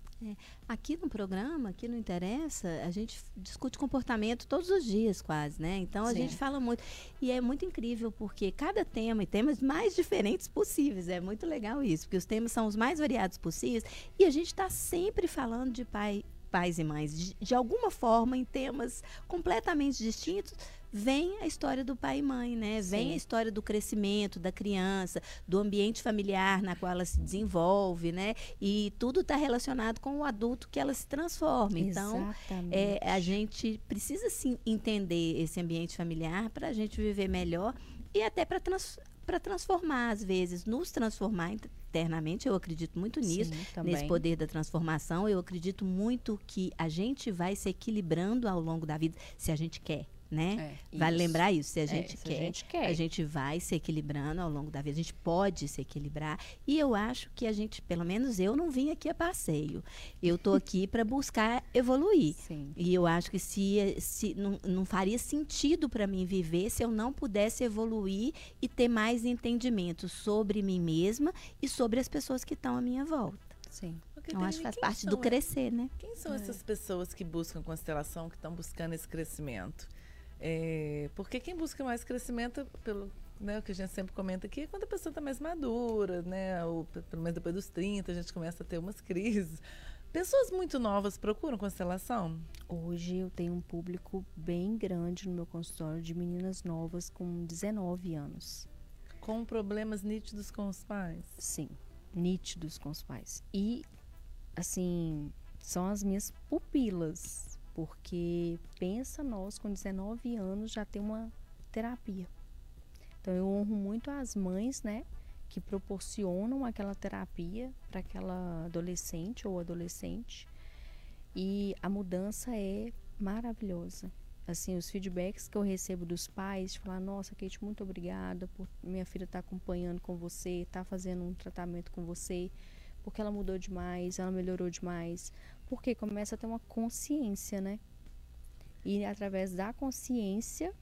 Aqui no programa, aqui não interessa, a gente discute comportamento todos os dias, quase, né? Então a gente fala muito. E é muito incrível, porque cada tema e temas mais diferentes possíveis. É muito legal isso, porque os temas são os mais variados possíveis. E a gente está sempre falando de pai, pais e mães. De, alguma forma, em temas completamente distintos, vem a história do pai e mãe, né? Vem Sim. a história do crescimento da criança, do ambiente familiar na qual ela se desenvolve, né? E tudo está relacionado com o adulto que ela se transforma. Então, é, a gente precisa sim entender esse ambiente familiar para a gente viver melhor e até para trans, para transformar às vezes, nos transformar internamente. Eu acredito muito nisso, Sim, nesse poder da transformação. Eu acredito muito que a gente vai se equilibrando ao longo da vida, se a gente quer. Né? É, vale isso. lembrar isso. Se a É, gente se quer, a gente quer. a gente vai se equilibrando ao longo da vida. A gente pode se equilibrar. E eu acho que a gente, pelo menos eu, não vim aqui a passeio. Eu estou aqui para buscar evoluir. Sim. E eu acho que se, se não, não faria sentido para mim viver se eu não pudesse evoluir e ter mais entendimento sobre mim mesma e sobre as pessoas que estão à minha volta. Sim. Porque Eu acho que faz parte são do e- crescer, né? Quem são essas pessoas que buscam constelação, que estão buscando esse crescimento? É, porque quem busca mais crescimento, pelo né, o que a gente sempre comenta aqui, é quando a pessoa está mais madura, né? Ou pe- pelo menos depois dos 30, a gente começa a ter umas crises. Pessoas muito novas procuram constelação? Hoje eu tenho um público bem grande no meu consultório de meninas novas com 19 anos. Com problemas nítidos com os pais? Sim, nítidos com os pais. E, assim, são as minhas pupilas. Porque pensa nós, com 19 anos, já tem uma terapia. Então eu honro muito as mães, né? Que proporcionam aquela terapia para aquela adolescente ou adolescente. E a mudança é maravilhosa. Assim, os feedbacks que eu recebo dos pais, de falar, nossa, Kate, muito obrigada por minha filha estar acompanhando com você, estar fazendo um tratamento com você, porque ela mudou demais, ela melhorou demais. Porque começa a ter uma consciência, né? E através da consciência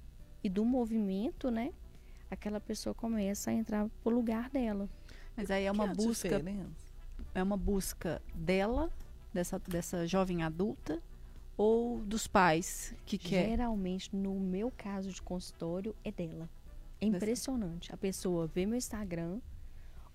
e do movimento, né? Aquela pessoa começa a entrar pro lugar dela. Mas aí é uma busca, é uma busca dela, dessa, dessa jovem adulta, ou dos pais que quer. Geralmente, no meu caso de consultório, é dela. É impressionante. A pessoa vê meu Instagram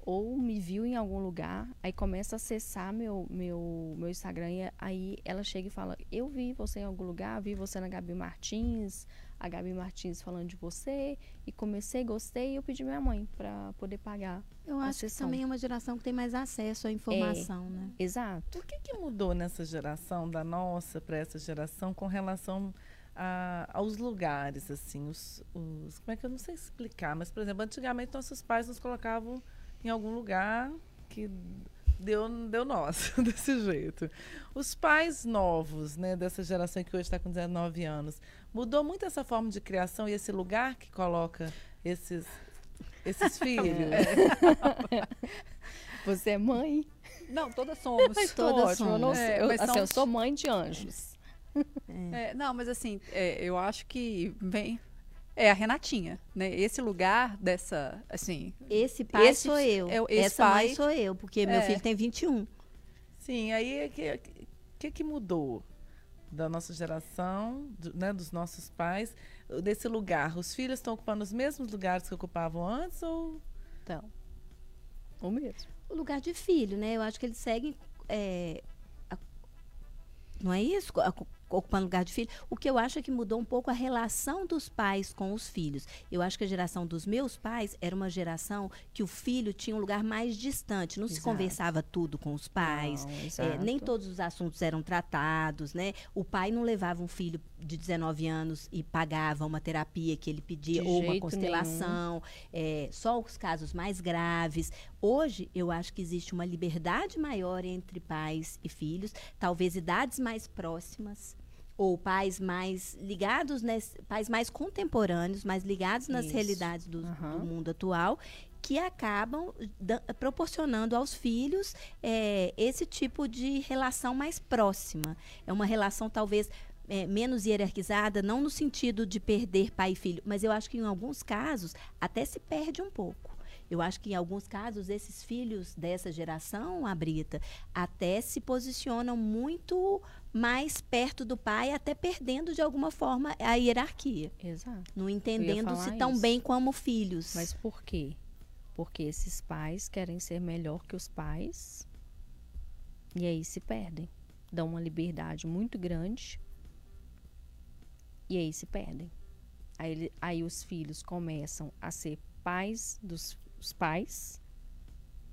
ou me viu em algum lugar, aí começa a acessar meu, meu, meu Instagram e aí ela chega e fala: Eu vi você em algum lugar, vi você na Gabi Martins, a Gabi Martins falando de você, e comecei, gostei, e eu pedi minha mãe para poder pagar. Eu a acho que sessão. também é uma geração que tem mais acesso à informação, né? Exato. O que, que mudou nessa geração, da nossa para essa geração, com relação a- aos lugares, assim, os, os- Como é que eu não sei explicar, mas, por exemplo, antigamente nossos pais nos colocavam em algum lugar que deu, deu nossa, desse jeito. Os pais novos, né, dessa geração que hoje está com 19 anos, mudou muito essa forma de criação e esse lugar que coloca esses, esses filhos? É. Você é mãe? Não, todas somos. todas somos. Eu, não, é, eu, assim, são... eu sou mãe de anjos. É. É, não, mas assim, é, eu acho que vem é a Renatinha, né? Esse lugar dessa, assim... Esse pai esse, sou eu. É, Essa pai, mãe sou eu, porque meu é. filho tem 21. Sim, aí o que, que, que mudou da nossa geração, do, né, dos nossos pais, desse lugar? Os filhos estão ocupando os mesmos lugares que ocupavam antes ou... Então, o mesmo. O lugar de filho, né? Eu acho que eles seguem... É, a, não é isso? A, ocupando lugar de filho. O que eu acho é que mudou um pouco a relação dos pais com os filhos. Eu acho que a geração dos meus pais era uma geração que o filho tinha um lugar mais distante. Não Exato. se conversava tudo com os pais. Não, é, nem todos os assuntos eram tratados, né? O pai não levava um filho de 19 anos e pagava uma terapia que ele pedia, de ou uma constelação. É, só os casos mais graves. Hoje, eu acho que existe uma liberdade maior entre pais e filhos, talvez idades mais próximas ou pais mais ligados, né, pais mais contemporâneos, mais ligados nas Isso. realidades do, uhum. do, mundo atual, que acabam proporcionando aos filhos é, esse tipo de relação mais próxima. É uma relação talvez é, menos hierarquizada, não no sentido de perder pai e filho, mas eu acho que em alguns casos até se perde um pouco. Eu acho que em alguns casos esses filhos dessa geração, a Brita, até se posicionam muito mais perto do pai, até perdendo de alguma forma a hierarquia. Exato. Não entendendo-se tão isso. bem como filhos. Mas por quê? Porque esses pais querem ser melhor que os pais e aí se perdem. Dão uma liberdade muito grande e aí se perdem. Aí, aí os filhos começam a ser pais dos os pais,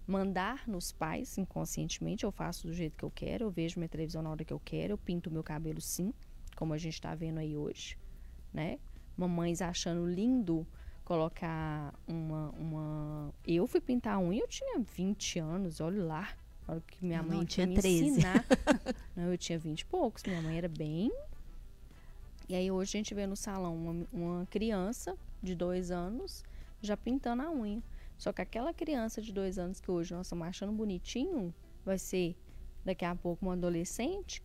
mandar nos pais inconscientemente. Eu faço do jeito que eu quero, eu vejo minha televisão na hora que eu quero, eu pinto meu cabelo sim, como a gente está vendo aí hoje, né? Mamães achando lindo colocar uma, uma. Eu fui pintar a unha, eu tinha 20 anos, olha lá. Olha que minha mãe não, tinha me 13. ensinar. não, eu tinha 20 e poucos, minha mãe era bem. E aí hoje a gente vê no salão uma, uma criança de dois anos já pintando a unha. Só que aquela criança de dois anos que hoje nós estamos achando bonitinho, vai ser daqui a pouco uma adolescente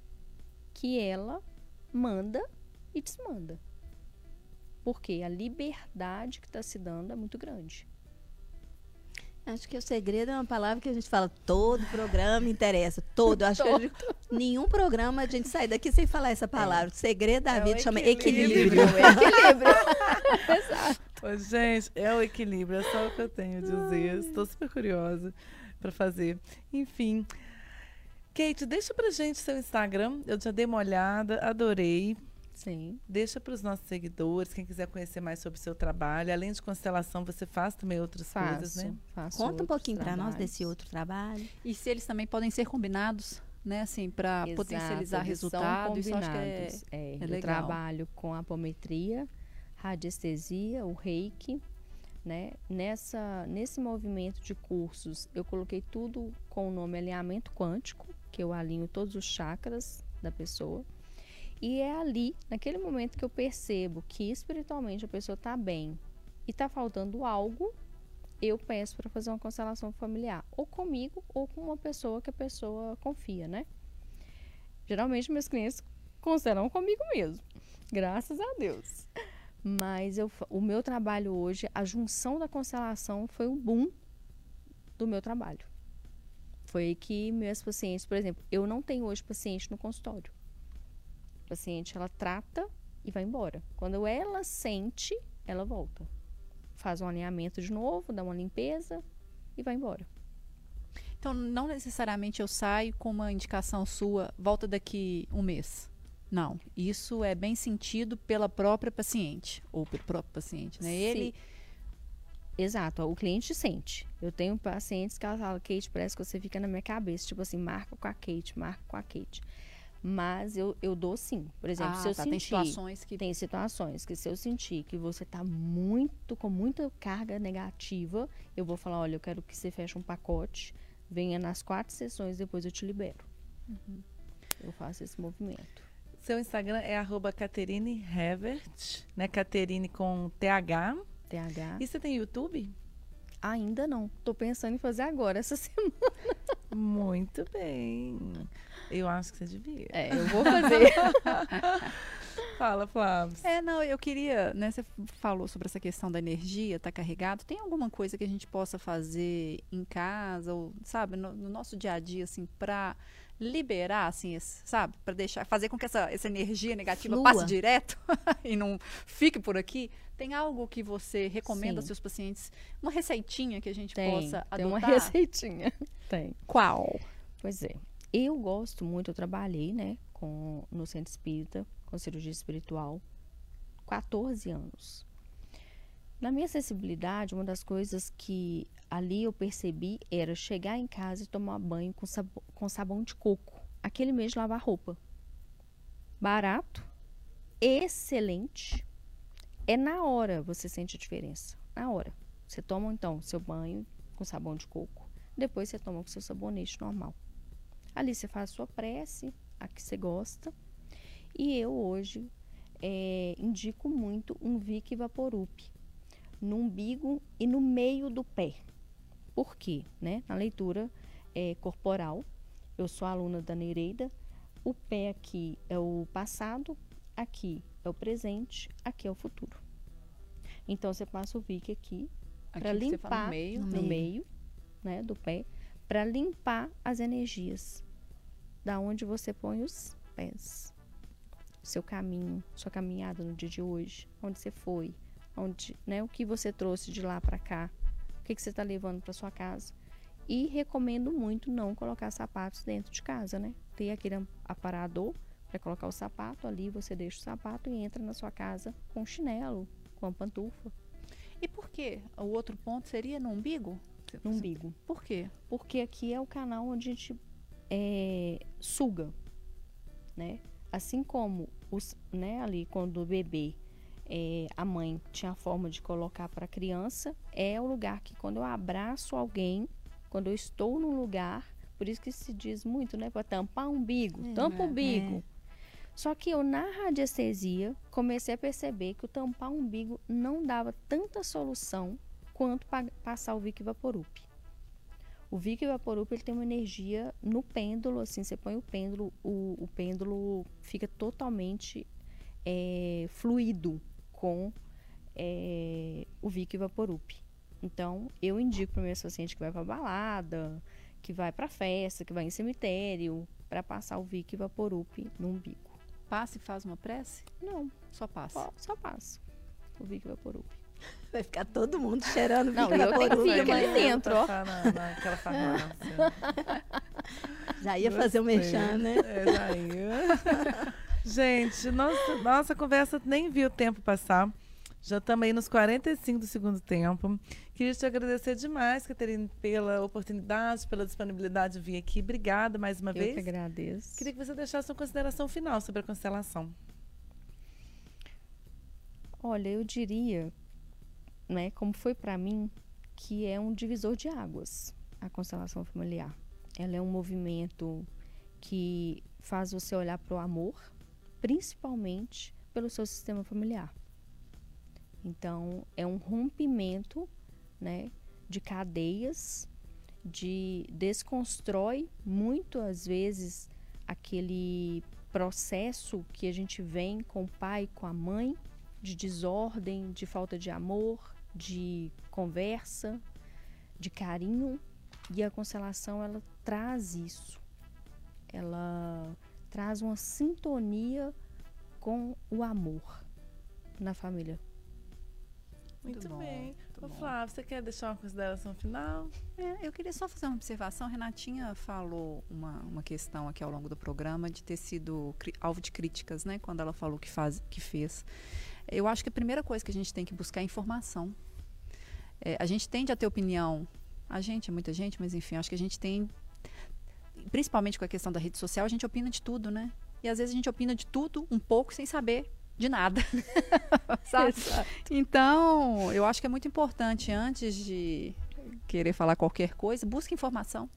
que ela manda e desmanda. Porque a liberdade que está se dando é muito grande. Acho que o segredo é uma palavra que a gente fala, todo programa interessa, todo. Acho todo. que nenhum programa a gente sai daqui sem falar essa palavra. O segredo da é vida chama equilíbrio. É equilíbrio. Exato. Gente, é o equilíbrio, é só o que eu tenho a dizer. Estou super curiosa para fazer. Enfim. Kate, deixa pra gente seu Instagram. Eu já dei uma olhada, adorei. Sim. Deixa para os nossos seguidores, quem quiser conhecer mais sobre o seu trabalho. Além de constelação, você faz também outras faço, coisas, né? Faço Conta um pouquinho para nós desse outro trabalho. E se eles também podem ser combinados, né? Assim, para potencializar resultados. Isso acho que é, é, é eu legal. trabalho com apometria radiestesia, o reiki, né? Nessa, nesse movimento de cursos, eu coloquei tudo com o nome alinhamento quântico, que eu alinho todos os chakras da pessoa. E é ali, naquele momento que eu percebo que espiritualmente a pessoa está bem e está faltando algo, eu peço para fazer uma constelação familiar, ou comigo ou com uma pessoa que a pessoa confia, né? Geralmente meus clientes constelam comigo mesmo, graças a Deus. Mas eu, o meu trabalho hoje, a junção da constelação foi um boom do meu trabalho. Foi que meus pacientes, por exemplo, eu não tenho hoje paciente no consultório. A paciente, ela trata e vai embora. Quando ela sente, ela volta. Faz um alinhamento de novo, dá uma limpeza e vai embora. Então, não necessariamente eu saio com uma indicação sua, volta daqui um mês. Não, isso é bem sentido pela própria paciente, ou pelo próprio paciente, né? Sim. Ele... Exato, o cliente sente. Eu tenho pacientes que ela fala, Kate, parece que você fica na minha cabeça, tipo assim, marca com a Kate, marca com a Kate. Mas eu, eu dou sim. Por exemplo, ah, se eu tá, sentir. Tem situações que. Tem situações que se eu sentir que você está muito, com muita carga negativa, eu vou falar, olha, eu quero que você feche um pacote venha nas quatro sessões, depois eu te libero. Uhum. Eu faço esse movimento. Seu Instagram é arroba Caterine Hevert, né? Caterine com TH. TH. E você tem YouTube? Ainda não. Tô pensando em fazer agora, essa semana. Muito bem. Eu acho que você devia. É, eu vou fazer. Fala, Flávio. É, não, eu queria, né, você falou sobre essa questão da energia, tá carregado. Tem alguma coisa que a gente possa fazer em casa ou, sabe, no, no nosso dia a dia assim para liberar, assim, esse, sabe? Para deixar, fazer com que essa, essa energia negativa Flua. passe direto e não fique por aqui. Tem algo que você recomenda aos seus pacientes? Uma receitinha que a gente tem, possa adotar? Tem uma receitinha. Tem. Qual? Pois é. Eu gosto muito, eu trabalhei, né, com, no centro espírita, com cirurgia espiritual, 14 anos. Na minha acessibilidade, uma das coisas que ali eu percebi era chegar em casa e tomar banho com sabão, com sabão de coco. Aquele mês de lavar roupa. Barato, excelente. É na hora você sente a diferença. Na hora. Você toma então seu banho com sabão de coco. Depois você toma com seu sabonete normal. Ali você faz a sua prece, a que você gosta. E eu hoje é, indico muito um Vic Vaporup no umbigo e no meio do pé. Por quê? Né? Na leitura é, corporal, eu sou aluna da Nereida, o pé aqui é o passado, aqui é o presente, aqui é o futuro. Então você passa o Vic aqui, aqui para limpar no meio, no meio, meio né, do pé, para limpar as energias da onde você põe os pés. Seu caminho, sua caminhada no dia de hoje, onde você foi, onde, né, o que você trouxe de lá para cá, o que, que você está levando para sua casa. E recomendo muito não colocar sapatos dentro de casa, né? Ter aquele aparador para colocar o sapato ali, você deixa o sapato e entra na sua casa com chinelo, com a pantufa. E por quê? O outro ponto seria no umbigo? No umbigo. Por quê? Porque aqui é o canal onde a gente é, suga, né? Assim como os, né, ali quando o bebê é, a mãe tinha a forma de colocar para a criança, é o lugar que quando eu abraço alguém, quando eu estou num lugar, por isso que se diz muito, né, para tampar o umbigo, é, tampa o umbigo. É. Só que eu na radiestesia comecei a perceber que o tampar o umbigo não dava tanta solução quanto pa passar o Vic Vaporup. O Vic Vaporup ele tem uma energia no pêndulo, assim, você põe o pêndulo, o, o pêndulo fica totalmente é, fluido com é, o Vic Vaporup. Então, eu indico para meus pacientes que vai para balada, que vai para festa, que vai em cemitério, para passar o Vic Vaporup no umbigo. Passa e faz uma prece? Não. Só passa? Só, só passa. O Vic Vaporup. Vai ficar todo mundo cheirando Não, eu tenho Vic ali dentro, ó. Na, naquela farmácia. Já ia fazer o um mexão, né? É, já ia. Gente, nossa, nossa conversa nem viu o tempo passar. Já estamos aí nos 45 do segundo tempo. Queria te agradecer demais, Caterine, pela oportunidade, pela disponibilidade de vir aqui. Obrigada mais uma Eu vez. Eu que agradeço. Queria que você deixasse uma consideração final sobre a constelação. Olha, eu diria, né, como foi para mim, que é um divisor de águas a constelação familiar. Ela é um movimento que faz você olhar para o amor, principalmente pelo seu sistema familiar. Então, é um rompimento né, de cadeias, de desconstrói muito às vezes aquele processo que a gente vem com o pai, com a mãe, de desordem, de falta de amor, de conversa, de carinho. E a constelação ela traz isso. Ela traz uma sintonia com o amor na família. Muito, muito bom, bem. Muito Ô, Flávio, você quer deixar uma consideração final? É, eu queria só fazer uma observação. Renatinha falou uma, uma questão aqui ao longo do programa de ter sido alvo de críticas, né? Quando ela falou que, faz, que fez. Eu acho que a primeira coisa que a gente tem que buscar é informação. É, a gente tende a ter opinião. A gente, é muita gente, mas enfim, acho que a gente tem principalmente com a questão da rede social, a gente opina de tudo, né? E às vezes a gente opina de tudo um pouco sem saber de nada. Sabe? Então, eu acho que é muito importante, antes de querer falar qualquer coisa, busque informação.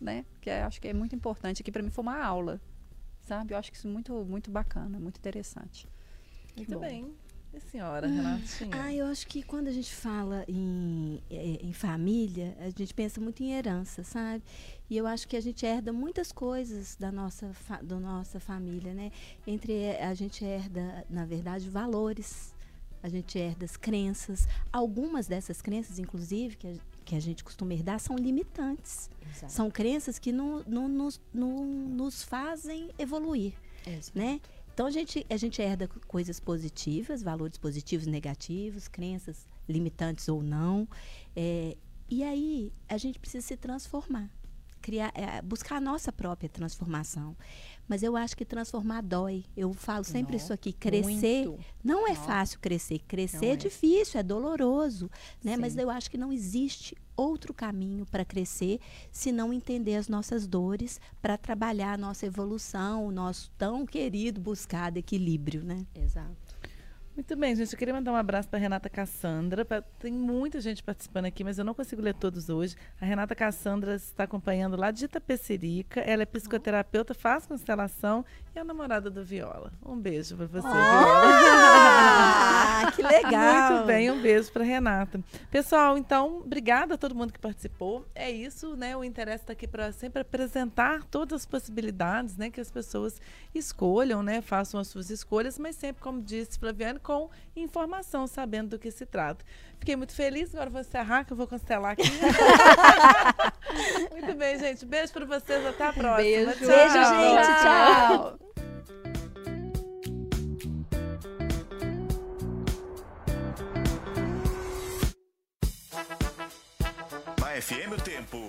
né? Que é, acho que é muito importante. Aqui para mim foi uma aula, sabe? Eu acho que isso é muito, muito bacana, muito interessante. Muito bem. E a senhora, Renatinha? Ah, eu acho que quando a gente fala em, eh, em família, a gente pensa muito em herança, sabe? E eu acho que a gente herda muitas coisas da nossa, da nossa família, né? Entre eh, a gente herda, na verdade, valores, a gente herda as crenças. Algumas dessas crenças, inclusive, que a, que a gente costuma herdar, são limitantes. Exato. São crenças que não, não, nos, não nos fazem evoluir, Exato. né? Então a gente, a gente herda coisas positivas, valores positivos, negativos, crenças limitantes ou não. É, e aí a gente precisa se transformar, criar, é, buscar a nossa própria transformação. Mas eu acho que transformar dói. Eu falo sempre não, isso aqui. Crescer muito. não é não. fácil crescer. Crescer é, é, difícil, é doloroso, né? Mas eu acho que não existe outro caminho para crescer se não entender as nossas dores para trabalhar a nossa evolução, o nosso tão querido buscado equilíbrio, né? Exato. Muito bem, gente. Eu queria mandar um abraço para Renata Cassandra. Pra... Tem muita gente participando aqui, mas eu não consigo ler todos hoje. A Renata Cassandra está acompanhando lá de Itapecerica. Ela é psicoterapeuta, faz constelação e a namorada do Viola. Um beijo para você, oh! Viola. que legal! Muito bem, um beijo para Renata. Pessoal, então, obrigada a todo mundo que participou. É isso, né? O interesse está aqui para sempre apresentar todas as possibilidades, né? Que as pessoas escolham, né? Façam as suas escolhas, mas sempre, como disse Flaviane, com informação, sabendo do que se trata. Fiquei muito feliz, agora vou encerrar, que eu vou cancelar aqui. muito bem, gente. Beijo para vocês, até a próxima. Beijo, tchau. Beijo gente. Tchau. FM o tempo.